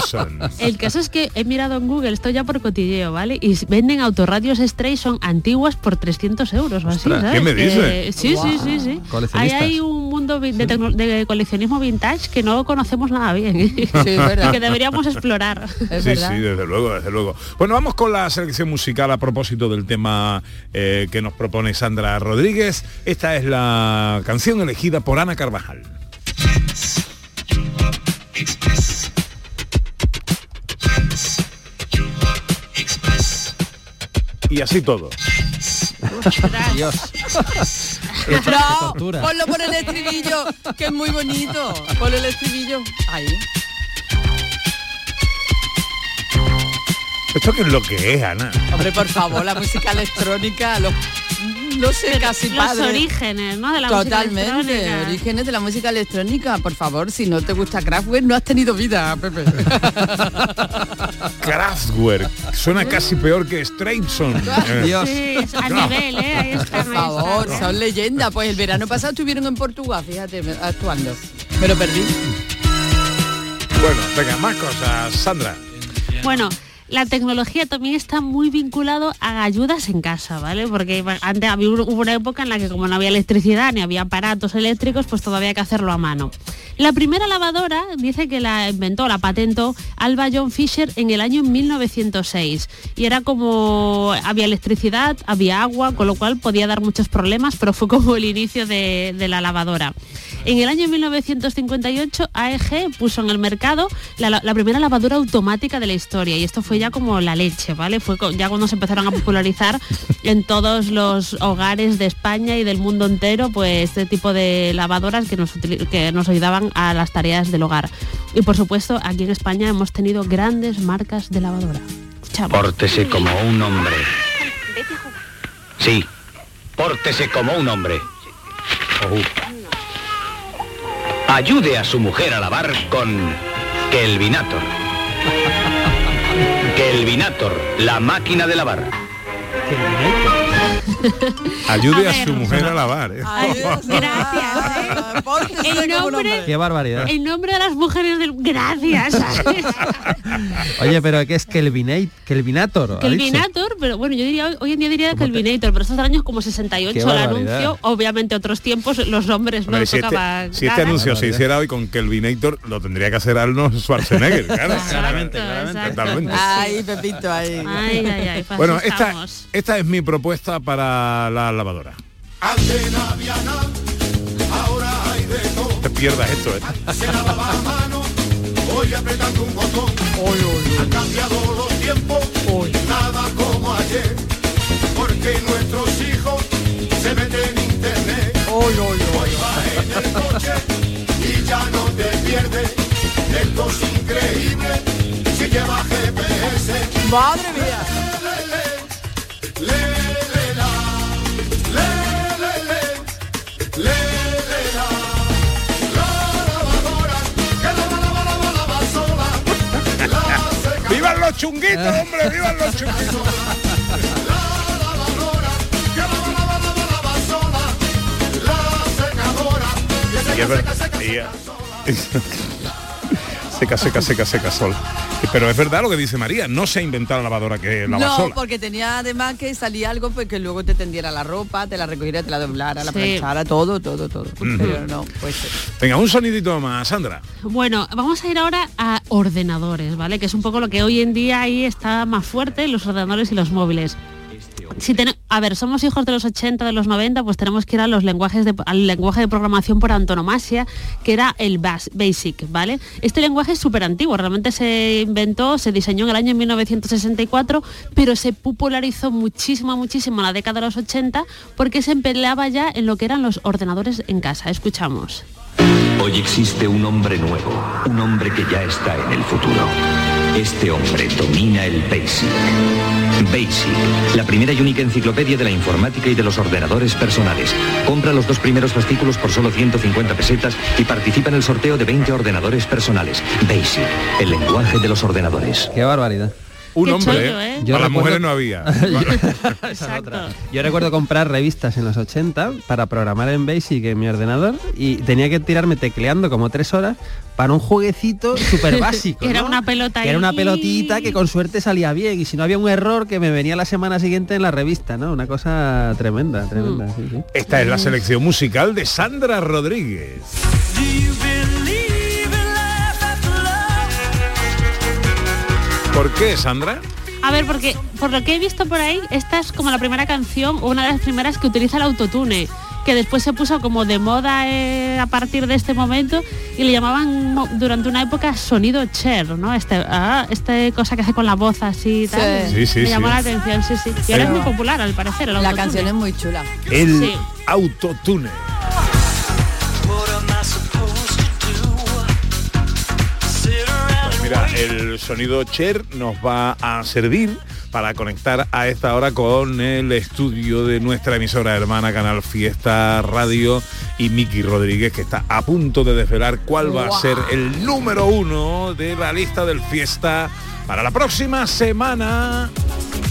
el caso es que he mirado en Google, esto ya por cotilleo, ¿vale? Y venden autorradios Strayson antiguas por 300 euros o así, Ostras, ¿sabes? ¿qué me dices? Que- sí, sí, sí, sí. Ahí Coleccionistas. hay un mundo de, tecno- de coleccionismo vintage que no conocemos nada bien. verdad. que deberíamos explorar. sí, sí, desde luego, desde luego. Bueno, vamos con la selección musical a propósito del tema eh, que nos propone Sandra Rodríguez. Esta es la canción elegida por Ana Carvajal. Y así todo. Dios. No, tortura. ponlo por el estribillo, que es muy bonito. Ponlo el estribillo. Ahí. ¿Esto qué es lo que es, Ana? Hombre, por favor, la música electrónica, los, no sé, Pero casi los padre. orígenes, ¿no? De la música Totalmente, electrónica. orígenes de la música electrónica. Por favor, si no te gusta Kraftwerk, no has tenido vida, Pepe. Kraftwerk. Suena casi peor que Straitson. Dios. Sí, es a nivel, ¿eh? Ahí está, Por favor, son leyendas. Pues el verano pasado estuvieron en Portugal, fíjate, actuando. Me lo perdí. Bueno, venga, más cosas, Sandra. Bueno, la tecnología también está muy vinculado a ayudas en casa, ¿vale? Porque antes había, una época en la que como no había electricidad ni había aparatos eléctricos, pues todavía hay que hacerlo a mano. La primera lavadora dice que la inventó, la patentó Alba John Fisher en el año 1906. Y era como había electricidad, había agua, con lo cual podía dar muchos problemas, pero fue como el inicio de, la lavadora. En el año 1958 AEG puso en el mercado la primera lavadora automática de la historia y esto fue ya como la leche, ¿vale? Fue ya cuando se empezaron a popularizar en todos los hogares de España y del mundo entero, pues este tipo de lavadoras que nos, que nos ayudaban a las tareas del hogar. Y por supuesto, aquí en España hemos tenido grandes marcas de lavadora. Escuchamos. Pórtese como un hombre. Sí, pórtese como un hombre. Ayude a su mujer a lavar con Kelvinator. Kelvinator, la máquina de lavar. Ayude A su mujer a lavar. ¿eh? El nombre, Qué barbaridad. el nombre de las mujeres del... Gracias. ¿sabes? Oye, pero ¿qué es Kelvinate? Kelvinator? Kelvinator, pero bueno, yo diría hoy, en día diría Kelvinator, pero estos años como 68 Qué el anuncio, obviamente otros tiempos los nombres no si, este, si este anuncio se hiciera hoy con Kelvinator, lo tendría que hacer Arnold Schwarzenegger. Claro, Claramente, claramente. Totalmente. Ay, Pepito, ahí. Ay, ay, ay, pues Bueno, esta, esta es mi propuesta para la lavadora. No te pierdas esto, ¿eh? Voy apretando un botón. Han cambiado los tiempos. Nada como ayer. Porque nuestros hijos se meten en internet. Hoy vas en el coche y ya no te pierdes. Esto es increíble si lleva GPS. Madre mía. Le, le, le, ¡Vivan los chunguitos, hombre! ¡Vivan los chunguitos! La lavadora, que la la Seca, seca, seca, seca, sol. Pero es verdad lo que dice María, no se ha inventado la lavadora que lava No, sola. porque tenía además que salía algo pues que luego te tendiera la ropa, te la recogiera, te la doblara, la Sí. planchara, todo, todo, todo. Pero no, pues Venga, un sonidito más, Sandra. Bueno, vamos a ir ahora a ordenadores, ¿vale? Que es un poco lo que hoy en día ahí está más fuerte, los ordenadores y los móviles. Si ten- a ver, somos hijos de los 80, de los 90, pues tenemos que ir a los lenguajes de- al lenguaje de programación por antonomasia, que era el Bas- BASIC, ¿vale? Este lenguaje es súper antiguo, realmente se inventó, se diseñó en el año 1964, pero se popularizó muchísimo, muchísimo en la década de los 80 porque se empleaba ya en lo que eran los ordenadores en casa. Escuchamos. Hoy existe un hombre nuevo, un hombre que ya está en el futuro. Este hombre domina el BASIC. BASIC, la primera y única enciclopedia de la informática y de los ordenadores personales. Compra los dos primeros fascículos por solo 150 pesetas y participa en el sorteo de 20 ordenadores personales. BASIC, el lenguaje de los ordenadores. Qué barbaridad. Un Qué hombre, chollo, ¿eh? Yo A las recuerdo- mujeres no había. Yo recuerdo comprar revistas en los 80 para programar en Basic en mi ordenador y tenía que tirarme tecleando como tres horas para un jueguecito súper básico. Que era una pelota Que era una pelotita que con suerte salía bien y si no había un error que me venía la semana siguiente en la revista, ¿no? Una cosa tremenda, tremenda. sí, sí. Esta es la selección musical de Sandra Rodríguez. ¿Por qué, Sandra? A ver, porque por lo que he visto por ahí, esta es como la primera canción o una de las primeras que utiliza el autotune, que después se puso como de moda eh, a partir de este momento y le llamaban durante una época sonido Cher, ¿no? Este, ah, este cosa que hace con la voz así y tal. Sí, sí, Me sí. llamó la atención, sí, sí. Y ahora es muy popular al parecer. el la canción es muy chula. El Sí. autotune. El sonido Cher nos va a servir para conectar a esta hora con el estudio de nuestra emisora hermana Canal Fiesta Radio y Miki Rodríguez que está a punto de desvelar cuál va a ser el número uno de la lista del Fiesta para la próxima semana.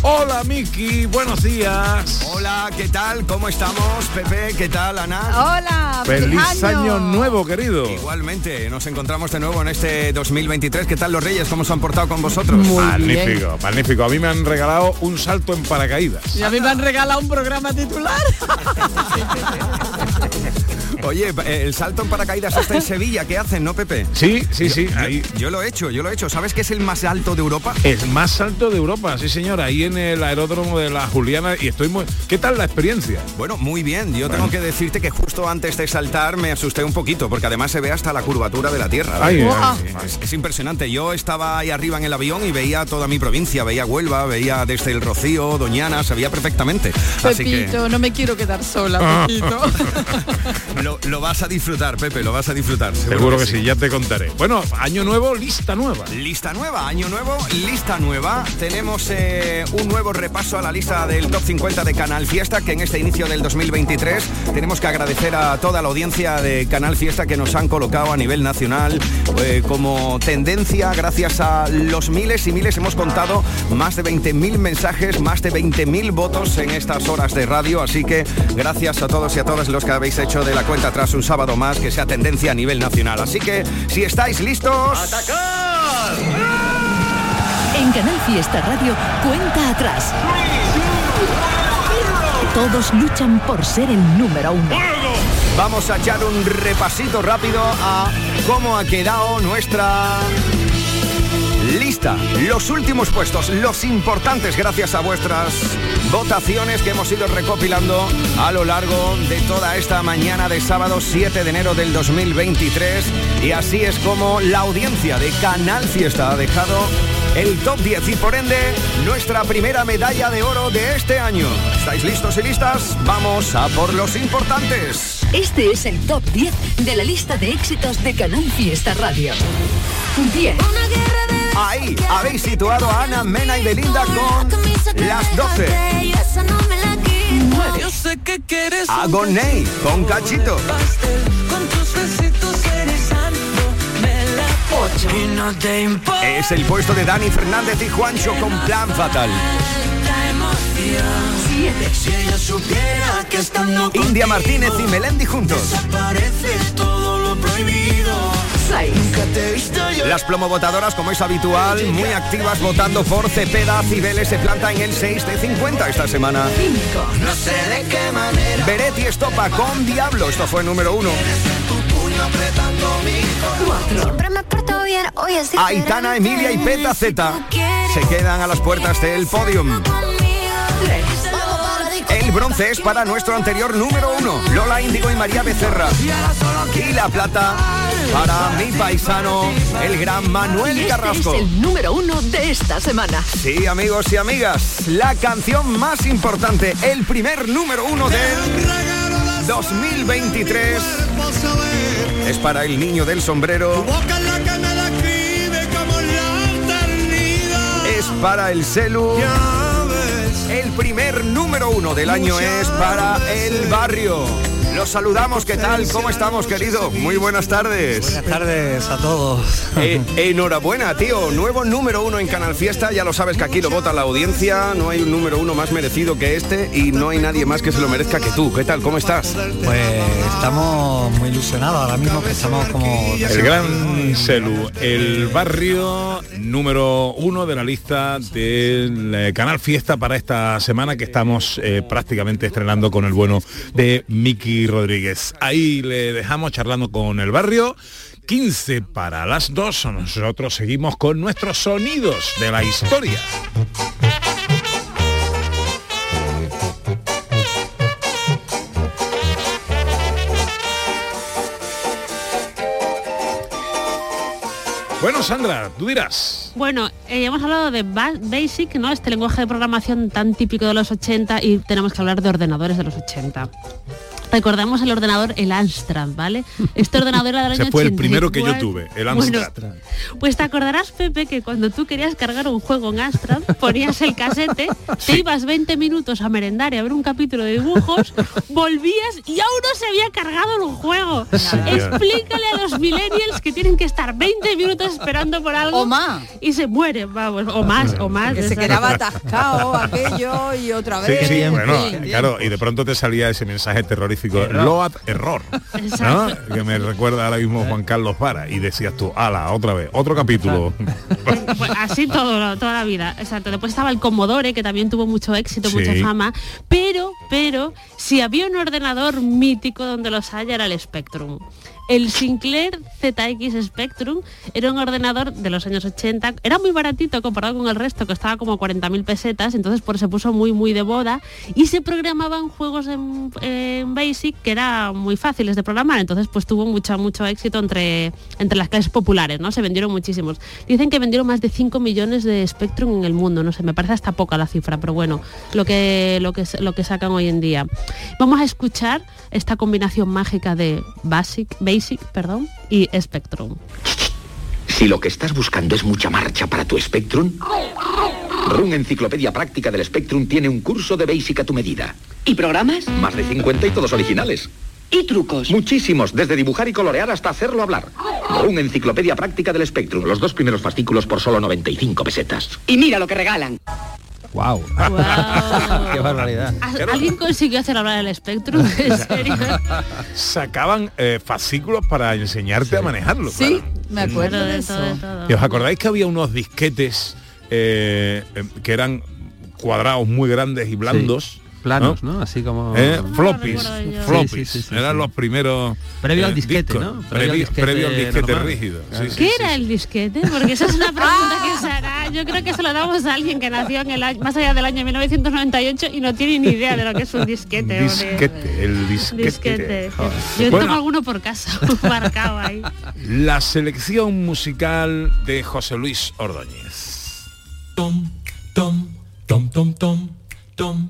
Hola Miki, buenos días. Hola, ¿qué tal? ¿Cómo estamos? Pepe, ¿qué tal, Ana? Hola, Feliz año nuevo, querido. Igualmente, nos encontramos de nuevo en este 2023. ¿Qué tal los Reyes? ¿Cómo se han portado con vosotros? magnífico, magnífico. A mí me han regalado un salto en paracaídas. Y a mí me han regalado un programa titular. Oye, eh, el salto en paracaídas está en Sevilla. ¿Qué hacen, no, Pepe? Sí, sí, sí. Yo, Ahí yo lo he hecho, yo lo he hecho. ¿Sabes qué es el más alto de Europa? el más alto de Europa, sí señor, ahí en el aeródromo de la Juliana y estoy muy. ¿Qué tal la experiencia? Bueno, muy bien. Yo tengo que decirte que justo antes de saltar me asusté un poquito, porque además se ve hasta la curvatura de la Tierra. Ay, ay, es, es impresionante. Yo estaba ahí arriba en el avión y veía toda mi provincia, veía Huelva, veía desde el Rocío, Doñana, se veía perfectamente. Así que Pepito, no me quiero quedar Ah. sola, Pepito. lo, lo vas a disfrutar, Pepe, lo vas a disfrutar. Seguro que sí, ya te contaré. Bueno, año nuevo, lista nueva. Lista nueva, año nuevo, lista nueva. Tenemos eh, un nuevo repaso a la lista del top 50 de Canal Fiesta, que en este inicio del 2023 tenemos que agradecer a toda la audiencia de Canal Fiesta que nos han colocado a nivel nacional eh, como tendencia. Gracias a los miles y miles hemos contado más de 20.000 mensajes, más de 20.000 votos en estas horas de radio. Así que gracias a todos y a todas los que habéis hecho de la cuenta atrás un sábado más que sea tendencia a nivel nacional. Así que si estáis listos... En Canal Fiesta Radio, cuenta atrás. Todos luchan por ser el número uno. Vamos a echar un repasito rápido a cómo ha quedado nuestra lista. Los últimos puestos, los importantes gracias a vuestras votaciones que hemos ido recopilando a lo largo de toda esta mañana de sábado 7 de enero del 2023. Y así es como la audiencia de Canal Fiesta ha dejado el top 10 y por ende nuestra primera medalla de oro de este año. ¿Estáis listos y listas? Vamos a por los importantes. Este es el top 10 de la lista de éxitos de Canal Fiesta Radio. 10. Ahí habéis situado a Ana, Mena y Belinda con las 12. Yo sé que quieres Agoney con Cachito. Es el puesto de Dani Fernández y Juancho con Plan Fatal. la emoción. Si ella supiera que estando India Martínez y Melendi juntos. desaparece todo lo prohibido. Nunca te he visto yo. Las plomobotadoras, como es habitual, muy activas votando por Cepeda. Cibeles se planta en el 6 de 50 esta semana. No sé de qué manera. Beretti estopa con Diablo. Esto fue número uno. Tu puño apretando mi Siempre me porto bien, hoy es Aitana, Emilia y Peta Z se quedan a las puertas del podium. El bronce es para nuestro anterior número uno, Lola Índigo y María Becerra. Y la plata para mi paisano, el gran Manuel Y este Carrasco. es el número uno de esta semana. Sí, amigos y amigas, la canción más importante, el primer número uno del 2023 es para el niño del sombrero. Es para el celu. El primer número uno del año es para el barrio. Los saludamos, ¿qué tal? ¿Cómo estamos, querido? Muy buenas tardes. Buenas tardes a todos. Eh, enhorabuena, tío. Nuevo número uno en Canal Fiesta. Ya lo sabes que aquí lo vota la audiencia. No hay un número uno más merecido que este y no hay nadie más que se lo merezca que tú. ¿Qué tal? ¿Cómo estás? Pues estamos muy ilusionados ahora mismo que estamos como... El gran Celu, el barrio número uno de la lista del eh, Canal Fiesta para esta semana que estamos eh, prácticamente estrenando con el bueno de Rodríguez. Ahí le dejamos charlando con el barrio. 15 para las 2, nosotros seguimos con nuestros sonidos de la historia. Bueno, Sandra, tú dirás. Bueno, eh, hemos hablado de Ba- Basic, ¿no? Este lenguaje de programación tan típico de los 80 y tenemos que hablar de ordenadores de los 80. Recordamos el ordenador, el Amstrad, ¿vale? Este ordenador era del año fue el primero que yo 84. tuve, el Bueno, Amstrad. pues te acordarás, Pepe, que cuando tú querías cargar un juego en Amstrad, ponías el casete, te ibas 20 minutos a merendar y a ver un capítulo de dibujos, volvías y aún no se había cargado el juego. Explícale a los millennials que tienen que estar 20 minutos esperando por algo O más. Y se mueren, vamos, o más, o más. Que se quedaba atascado aquello y otra vez. sí, en bueno, fin. claro, y de pronto te salía ese mensaje terrorífico, Load error, ¿no? Exacto. Que me recuerda ahora mismo Juan Carlos Vara y decías tú, ala, otra vez, otro capítulo. Pues así todo, toda la vida, exacto. Después estaba el Commodore, que también tuvo mucho éxito, Sí. mucha fama. Pero, pero, si había un ordenador mítico donde los haya era el Spectrum. El Sinclair ZX Spectrum era un ordenador de los años 80, era muy baratito comparado con el resto, costaba como 40.000 pesetas, entonces por se puso muy muy de boda y se programaban juegos en, en Basic que eran muy fáciles de programar, entonces pues tuvo mucho mucho éxito entre, entre las clases populares, ¿no? Se vendieron muchísimos. Dicen que vendieron más de 5 millones de Spectrum en el mundo, no sé, me parece hasta poca la cifra, pero bueno, lo que, lo que, lo que sacan hoy en día. Vamos a escuchar esta combinación mágica de Basic, Basic perdón, y Spectrum. Si lo que estás buscando es mucha marcha para tu Spectrum, Run Enciclopedia Práctica del Spectrum tiene un curso de Basic a tu medida. ¿Y programas? Más de 50 y todos originales. ¿Y trucos? Muchísimos, desde dibujar y colorear hasta hacerlo hablar. Run Enciclopedia Práctica del Spectrum, los dos primeros fascículos por solo 95 pesetas. Y mira lo que regalan. Wow. Qué barbaridad. ¿Al- ¿Alguien consiguió hacer hablar el Spectrum? ¿En serio? Sacaban eh, fascículos para enseñarte a manejarlo. Sí, claro. me acuerdo de de eso. todo, de todo. ¿Y os acordáis que había unos disquetes eh, eh, que eran cuadrados muy grandes y blandos? Planos, ¿no? Así como... Eh, floppies, yo. floppies. Sí, sí, sí, sí, eran sí. los primeros Previo al eh, disquete, discos. ¿no? Previo al Previo, disquete previo al disquete normal. rígido. ¿Qué sí, era sí. el disquete? Porque esa es una pregunta que se hará. Yo creo que se lo damos a alguien que nació en el año, más allá del año 1998 y no tiene ni idea de lo que es un disquete. Disquete, el disquete. Yo Bueno, tengo alguno por casa, marcado ahí. la selección musical de José Luis Ordóñez. Tom, tom, tom, tom, tom, tom,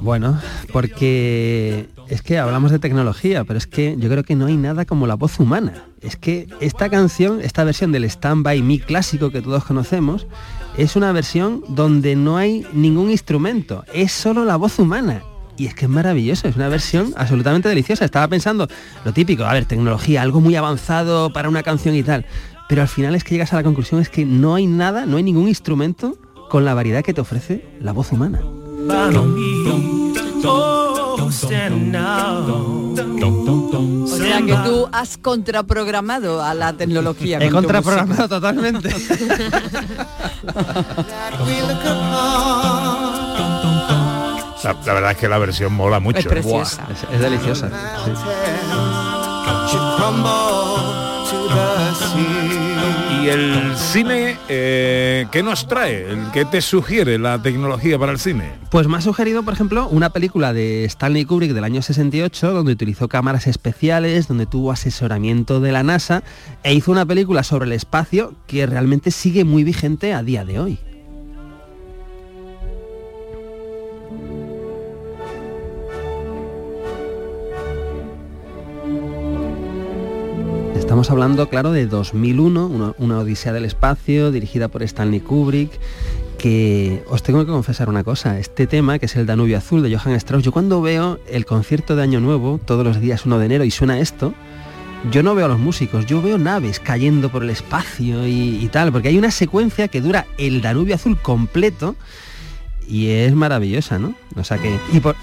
Bueno, porque Es que hablamos de tecnología, pero es que yo creo que no hay nada como la voz humana. Es que esta canción, esta versión del Stand By Me clásico que todos conocemos, es una versión donde no hay ningún instrumento, es solo la voz humana. Y es que es maravilloso, es una versión absolutamente deliciosa. Estaba pensando lo típico, a ver, tecnología, algo muy avanzado para una canción y tal. Pero al final es que llegas a la conclusión es que no hay nada, no hay ningún instrumento con la variedad que te ofrece la voz humana. O sea que tú has contraprogramado a la tecnología. He con contraprogramado totalmente. La, la verdad es que la versión mola mucho. Es preciosa. Buah, es, es deliciosa. sí. Y el cine, eh, ¿qué nos trae? ¿Qué te sugiere la tecnología para el cine? Pues me ha sugerido, por ejemplo, una película de Stanley Kubrick del año 68, donde utilizó cámaras especiales, donde tuvo asesoramiento de la NASA, e hizo una película sobre el espacio que realmente sigue muy vigente a día de hoy. Estamos hablando, claro, de 2001, una, Odisea del Espacio, dirigida por Stanley Kubrick, que os tengo que confesar una cosa, este tema, que es el Danubio Azul de Johann Strauss, yo cuando veo el concierto de Año Nuevo, todos los días 1 de enero, y suena esto, yo no veo a los músicos, yo veo naves cayendo por el espacio y, y tal, porque hay una secuencia que dura el Danubio Azul completo y es maravillosa, ¿no? O sea que... Y por,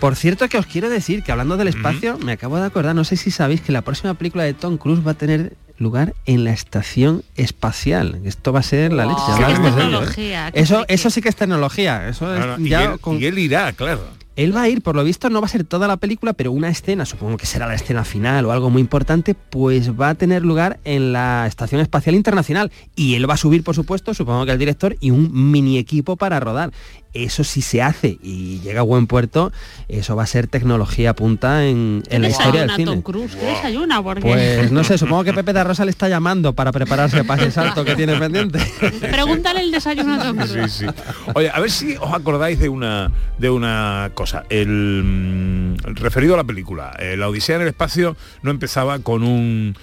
por cierto que os quiero decir que hablando del espacio, me acabo de acordar, no sé si sabéis que la próxima película de Tom Cruise va a tener lugar en la estación espacial. Esto va a ser la leche. Es ello, ¿eh? tecnología, Eso, eso sí que es tecnología. Eso es Claro, y, ya él, con- y él irá, claro. él va a ir, por lo visto, no va a ser toda la película, pero una escena, supongo que será la escena final o algo muy importante, pues va a tener lugar en la Estación Espacial Internacional. Y él va a subir, por supuesto, supongo que el director, y un mini equipo para rodar. Eso sí se hace y llega a buen puerto, eso va a ser tecnología punta en, en la historia del cine. Tom Cruise? ¿Qué desayuna? Porque Pues no sé, supongo que Pepe de Rosa le está llamando para prepararse para ese salto que tiene pendiente. pregúntale el desayuno a Tom Cruise. Sí, sí. Oye, a ver si os acordáis de una de una cosa. El, mm, el referido a la película, eh, la Odisea en el espacio no empezaba con un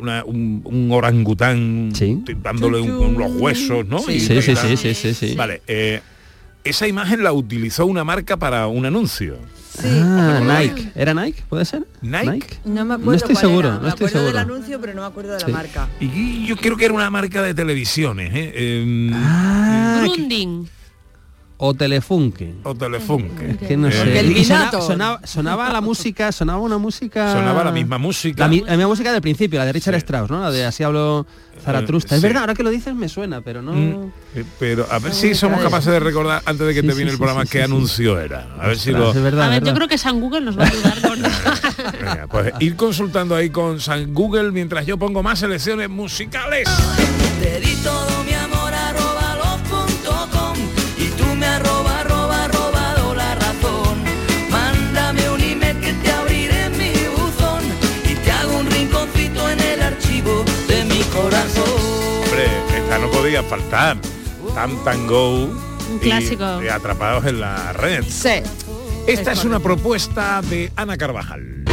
una- un, un orangután dándole un- un- los huesos, ¿no? Sí. Y Sí, sí, tal. sí, sí, sí, sí. Vale, eh, esa imagen la utilizó una marca para un anuncio. Ah, Nike. ¿Era Nike? ¿Puede ser? Nike. No me acuerdo No estoy cuál seguro, era. no me estoy acuerdo del seguro. anuncio, pero no me acuerdo de Sí. la marca. Y yo creo que era una marca de televisiones, ¿eh? Em, Ah, Grunding. O Telefunke. o Telefunke. Es que no Eh, sé. el sonaba, sonaba- sonaba la música, sonaba una música. Sonaba la misma música. La, mi- la misma música del principio, la de Richard Strauss, ¿no? La de Así hablo Zaratrusta. Eh, es sí. verdad, ahora que lo dices me suena, pero no. Mm, eh, Pero a ver si somos capaces de recordar antes de que Sí, termine sí, el programa sí, qué sí, anuncio era. A ver si Ostras, lo. es verdad, A ver, es yo creo que San Google nos va a ayudar con Venga, pues ir consultando ahí con San Google mientras yo pongo más selecciones musicales. Podía faltar. Tam Tam Go. Un y- clásico. y atrapados en la red. Sí. Esta es una propuesta de Ana Carvajal.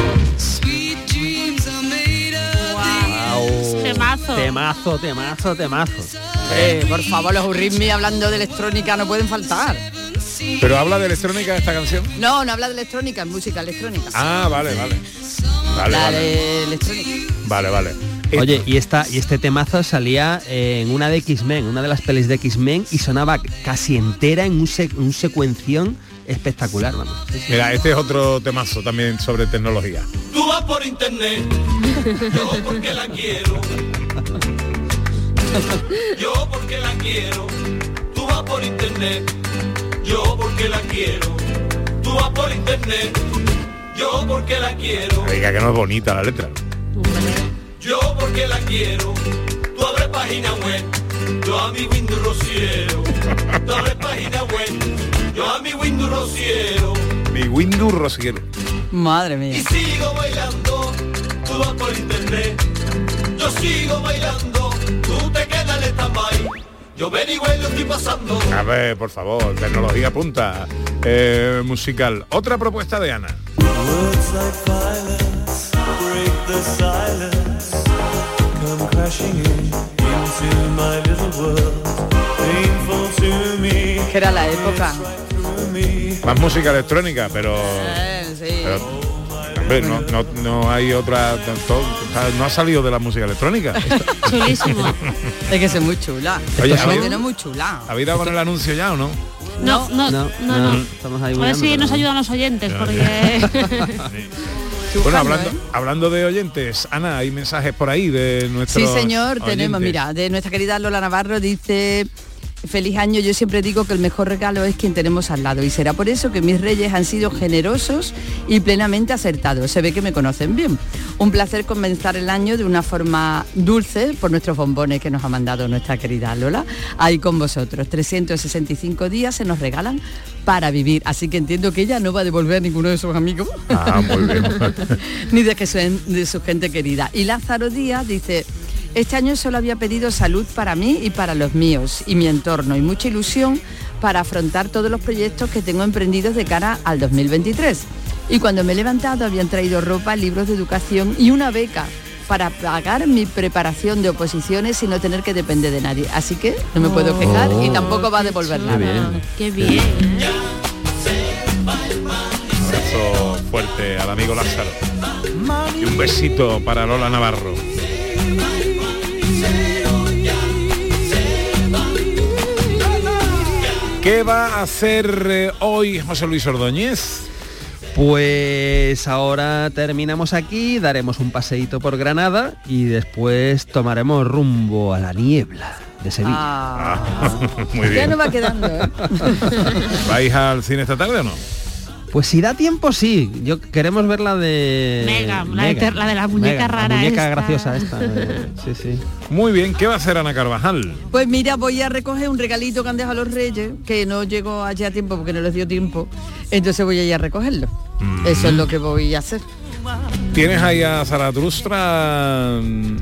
Temazo. Temazo, temazo, temazo. Eh, por favor, los Eurythmics hablando de electrónica no pueden faltar. Pero habla de electrónica esta canción. No, no habla de electrónica, es música electrónica. Ah, vale, vale. Vale, la vale. de electrónica. Vale, vale. Oye, y esta y este temazo salía en una de X-Men, una de las pelis de X-Men y sonaba casi entera en un, sec- un secuención espectacular, vamos. Sí, sí. Mira, este es otro temazo también sobre tecnología. Tú vas por internet, yo porque la quiero. Yo porque la quiero. Tú vas por internet, yo porque la quiero. Tú vas por internet, yo porque la quiero. Diga que no es bonita la letra. Yo porque la quiero. Tú abres página web, yo a mi Windows rociero. Tú abres página web, yo a mi Windows rociero. Mi Windows Rosiero. Madre mía. Y sigo bailando, tú vas por internet. Yo sigo bailando, tú te quedas en stand-by. Yo averigüé lo estoy pasando. A ver, por favor, tecnología punta eh, musical. Otra propuesta de Ana. Words like violence break the silence. Que era la época. Más música electrónica, pero... Eh, sí. pero, hombre, no, no, no hay otra... to- no ha salido de la música electrónica. Chulísimo. Es que es muy chula. Oye, Esta ¿habéis- muy chula. ¿Habéis dado con el anuncio ya o no? No, no, no, no. no, estamos ahí A ver si nos ayudan los oyentes, porque... Bueno, hablando, hablando de oyentes, Ana, hay mensajes por ahí de nuestros Sí, señor, tenemos, mira, de nuestra querida Lola Navarro dice, feliz año, yo siempre digo que el mejor regalo es quien tenemos al lado y será por eso que mis reyes han sido generosos y plenamente acertados. Se ve que me conocen bien. Un placer comenzar el año de una forma dulce por nuestros bombones que nos ha mandado nuestra querida Lola. Ahí con vosotros. 365 días se nos regalan para vivir. Así que entiendo que ella no va a devolver a ninguno de sus amigos. Ah, muy bien. ni de, que su, de su gente querida. Y Lázaro Díaz dice, este año solo había pedido salud para mí y para los míos y mi entorno y mucha ilusión para afrontar todos los proyectos que tengo emprendidos de cara al 2023. Y cuando me he levantado habían traído ropa, libros de educación y una beca para pagar mi preparación de oposiciones y no tener que depender de nadie. Así que no me puedo quejar y Oh. tampoco va a devolver nada. Qué bien. ¿eh? abrazo fuerte al amigo Lázaro. Y un besito para Lola Navarro. ¿Qué va a hacer eh, hoy José Luis Ordóñez? Pues ahora terminamos aquí, daremos un paseíto por Granada y después tomaremos rumbo a la niebla de Sevilla. Ah. Muy Ya bien. no va quedando, ¿eh? ¿Vais al cine esta tarde o no? Pues si da tiempo sí, yo queremos ver la de Mega, la de ter- la de la muñeca Mega, rara La muñeca esta. graciosa esta. sí, sí. Muy bien, ¿qué va a hacer Ana Carvajal? Pues mira, voy a recoger un regalito que han dejado los reyes, que no llegó allá a tiempo porque no les dio tiempo. Entonces voy a ir a recogerlo. Eso es lo que voy a hacer. ¿Tienes ahí a Zaratustra? Mm,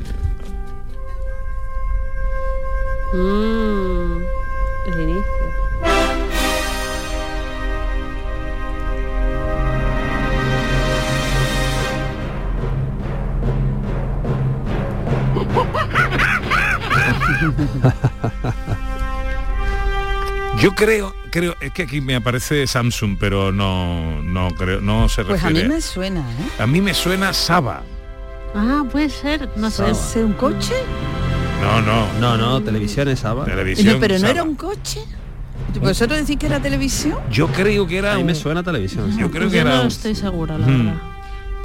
Yo creo, creo, es que aquí me aparece Samsung, pero no, no creo, no se Pues a refiere. mí me suena, ¿eh? A mí me suena Saba. Ah, puede ser, no sé. ¿Es un coche? No, no. No, no, televisión es Saba. Televisión. No, pero no Saba. era un coche. ¿Vosotros decís que era televisión? Yo creo que era. A mí me suena televisión. Yo creo Pues que yo era. no un- estoy segura, la Mm. verdad.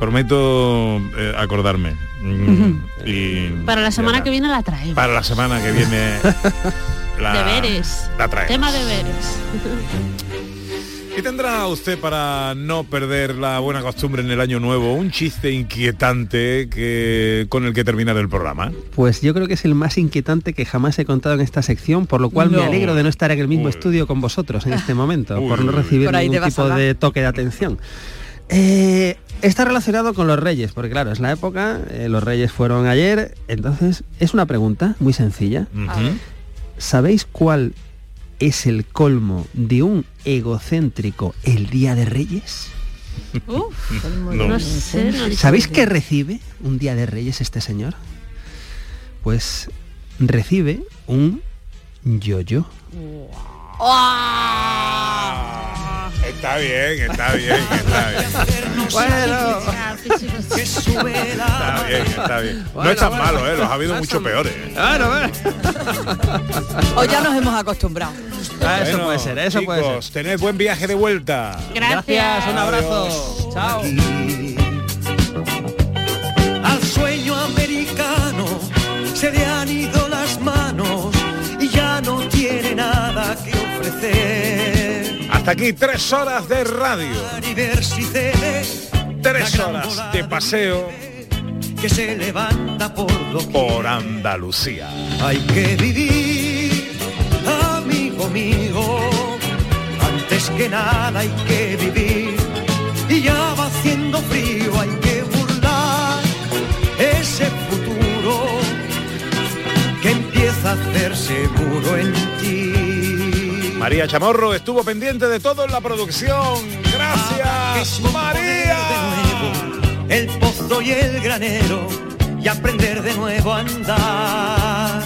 Prometo eh, acordarme. Mm, y Para la semana que viene la traemos. Para la semana que viene. la, Deberes. La traemos. Tema deberes. ¿Qué tendrá usted para no perder la buena costumbre en el año nuevo? Un chiste inquietante que con el que terminar el programa. Pues yo creo que es el más inquietante que jamás he contado en esta sección, por lo cual No. me alegro de no estar en el mismo estudio con vosotros en este momento, Uy, por no uy, uy. recibir ningún tipo de toque de atención. Eh, está relacionado con los reyes, porque claro, es la época, eh, los reyes fueron ayer, entonces es una pregunta muy sencilla. ¿Sabéis cuál es el colmo de un egocéntrico el día de reyes? Uf, No. no sé. no ¿Sabéis qué recibe un día de reyes este señor? Pues recibe un yo-yo. Está bien, está bien, está bien. Bueno, Está bien, está bien. No es tan malo, ¿eh? Los ha habido mucho peores. ¿eh? O ya nos hemos acostumbrado. Ah, eso Bueno, puede ser, eso puede chicos, ser. tened buen viaje de vuelta. Gracias. un abrazo. Chao. al sueño americano se le han ido las manos y ya no tiene nada que ofrecer. Hasta aquí tres horas de radio. Tres horas de paseo que se levanta por por Andalucía. hay que vivir, amigo mío. Antes que nada hay que vivir y ya va haciendo frío, hay que burlar ese futuro que empieza empieza a hacer seguro en ti. María Chamorro estuvo pendiente de todo en la producción. Gracias, María. El pozo y el granero y aprender de nuevo a andar.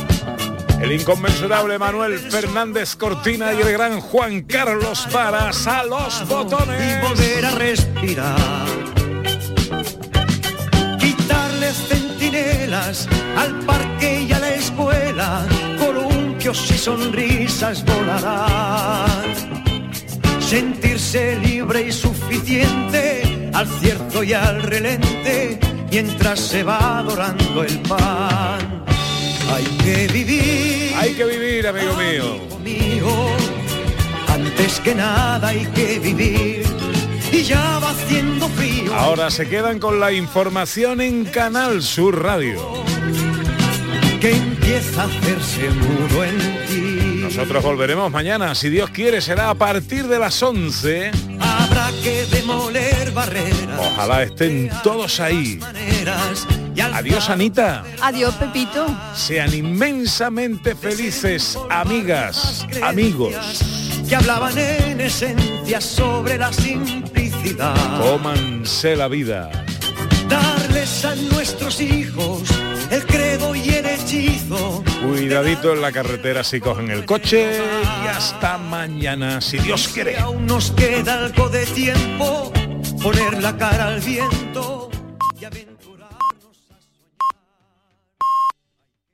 El inconmensurable Manuel Fernández Cortina y el gran Juan Carlos Varas a los botones. Y volver a respirar. Quitarle centinelas al parque y a la escuela. Y sonrisas volarán. Sentirse libre y suficiente al cierto y al relente mientras se va dorando el pan. Hay que vivir. Hay que vivir, amigo mío. mío. Antes que nada hay que vivir. Y ya va haciendo frío. Ahora se quedan con la información en Canal Sur Radio. Que empieza a hacerse mudo en ti. Nosotros volveremos mañana, si Dios quiere, será a partir de las 11. Habrá que demoler barreras. Ojalá estén todos ahí. Adiós, Anita. Adiós, Pepito. Sean inmensamente felices, amigas, amigos. Que hablaban en esencia sobre la simplicidad. Cómanse la vida. Darles a nuestros hijos el hechizo. Cuidadito en la carretera si cogen el coche y hasta mañana, si Dios quiere. Aún nos queda algo de tiempo, poner la cara al viento.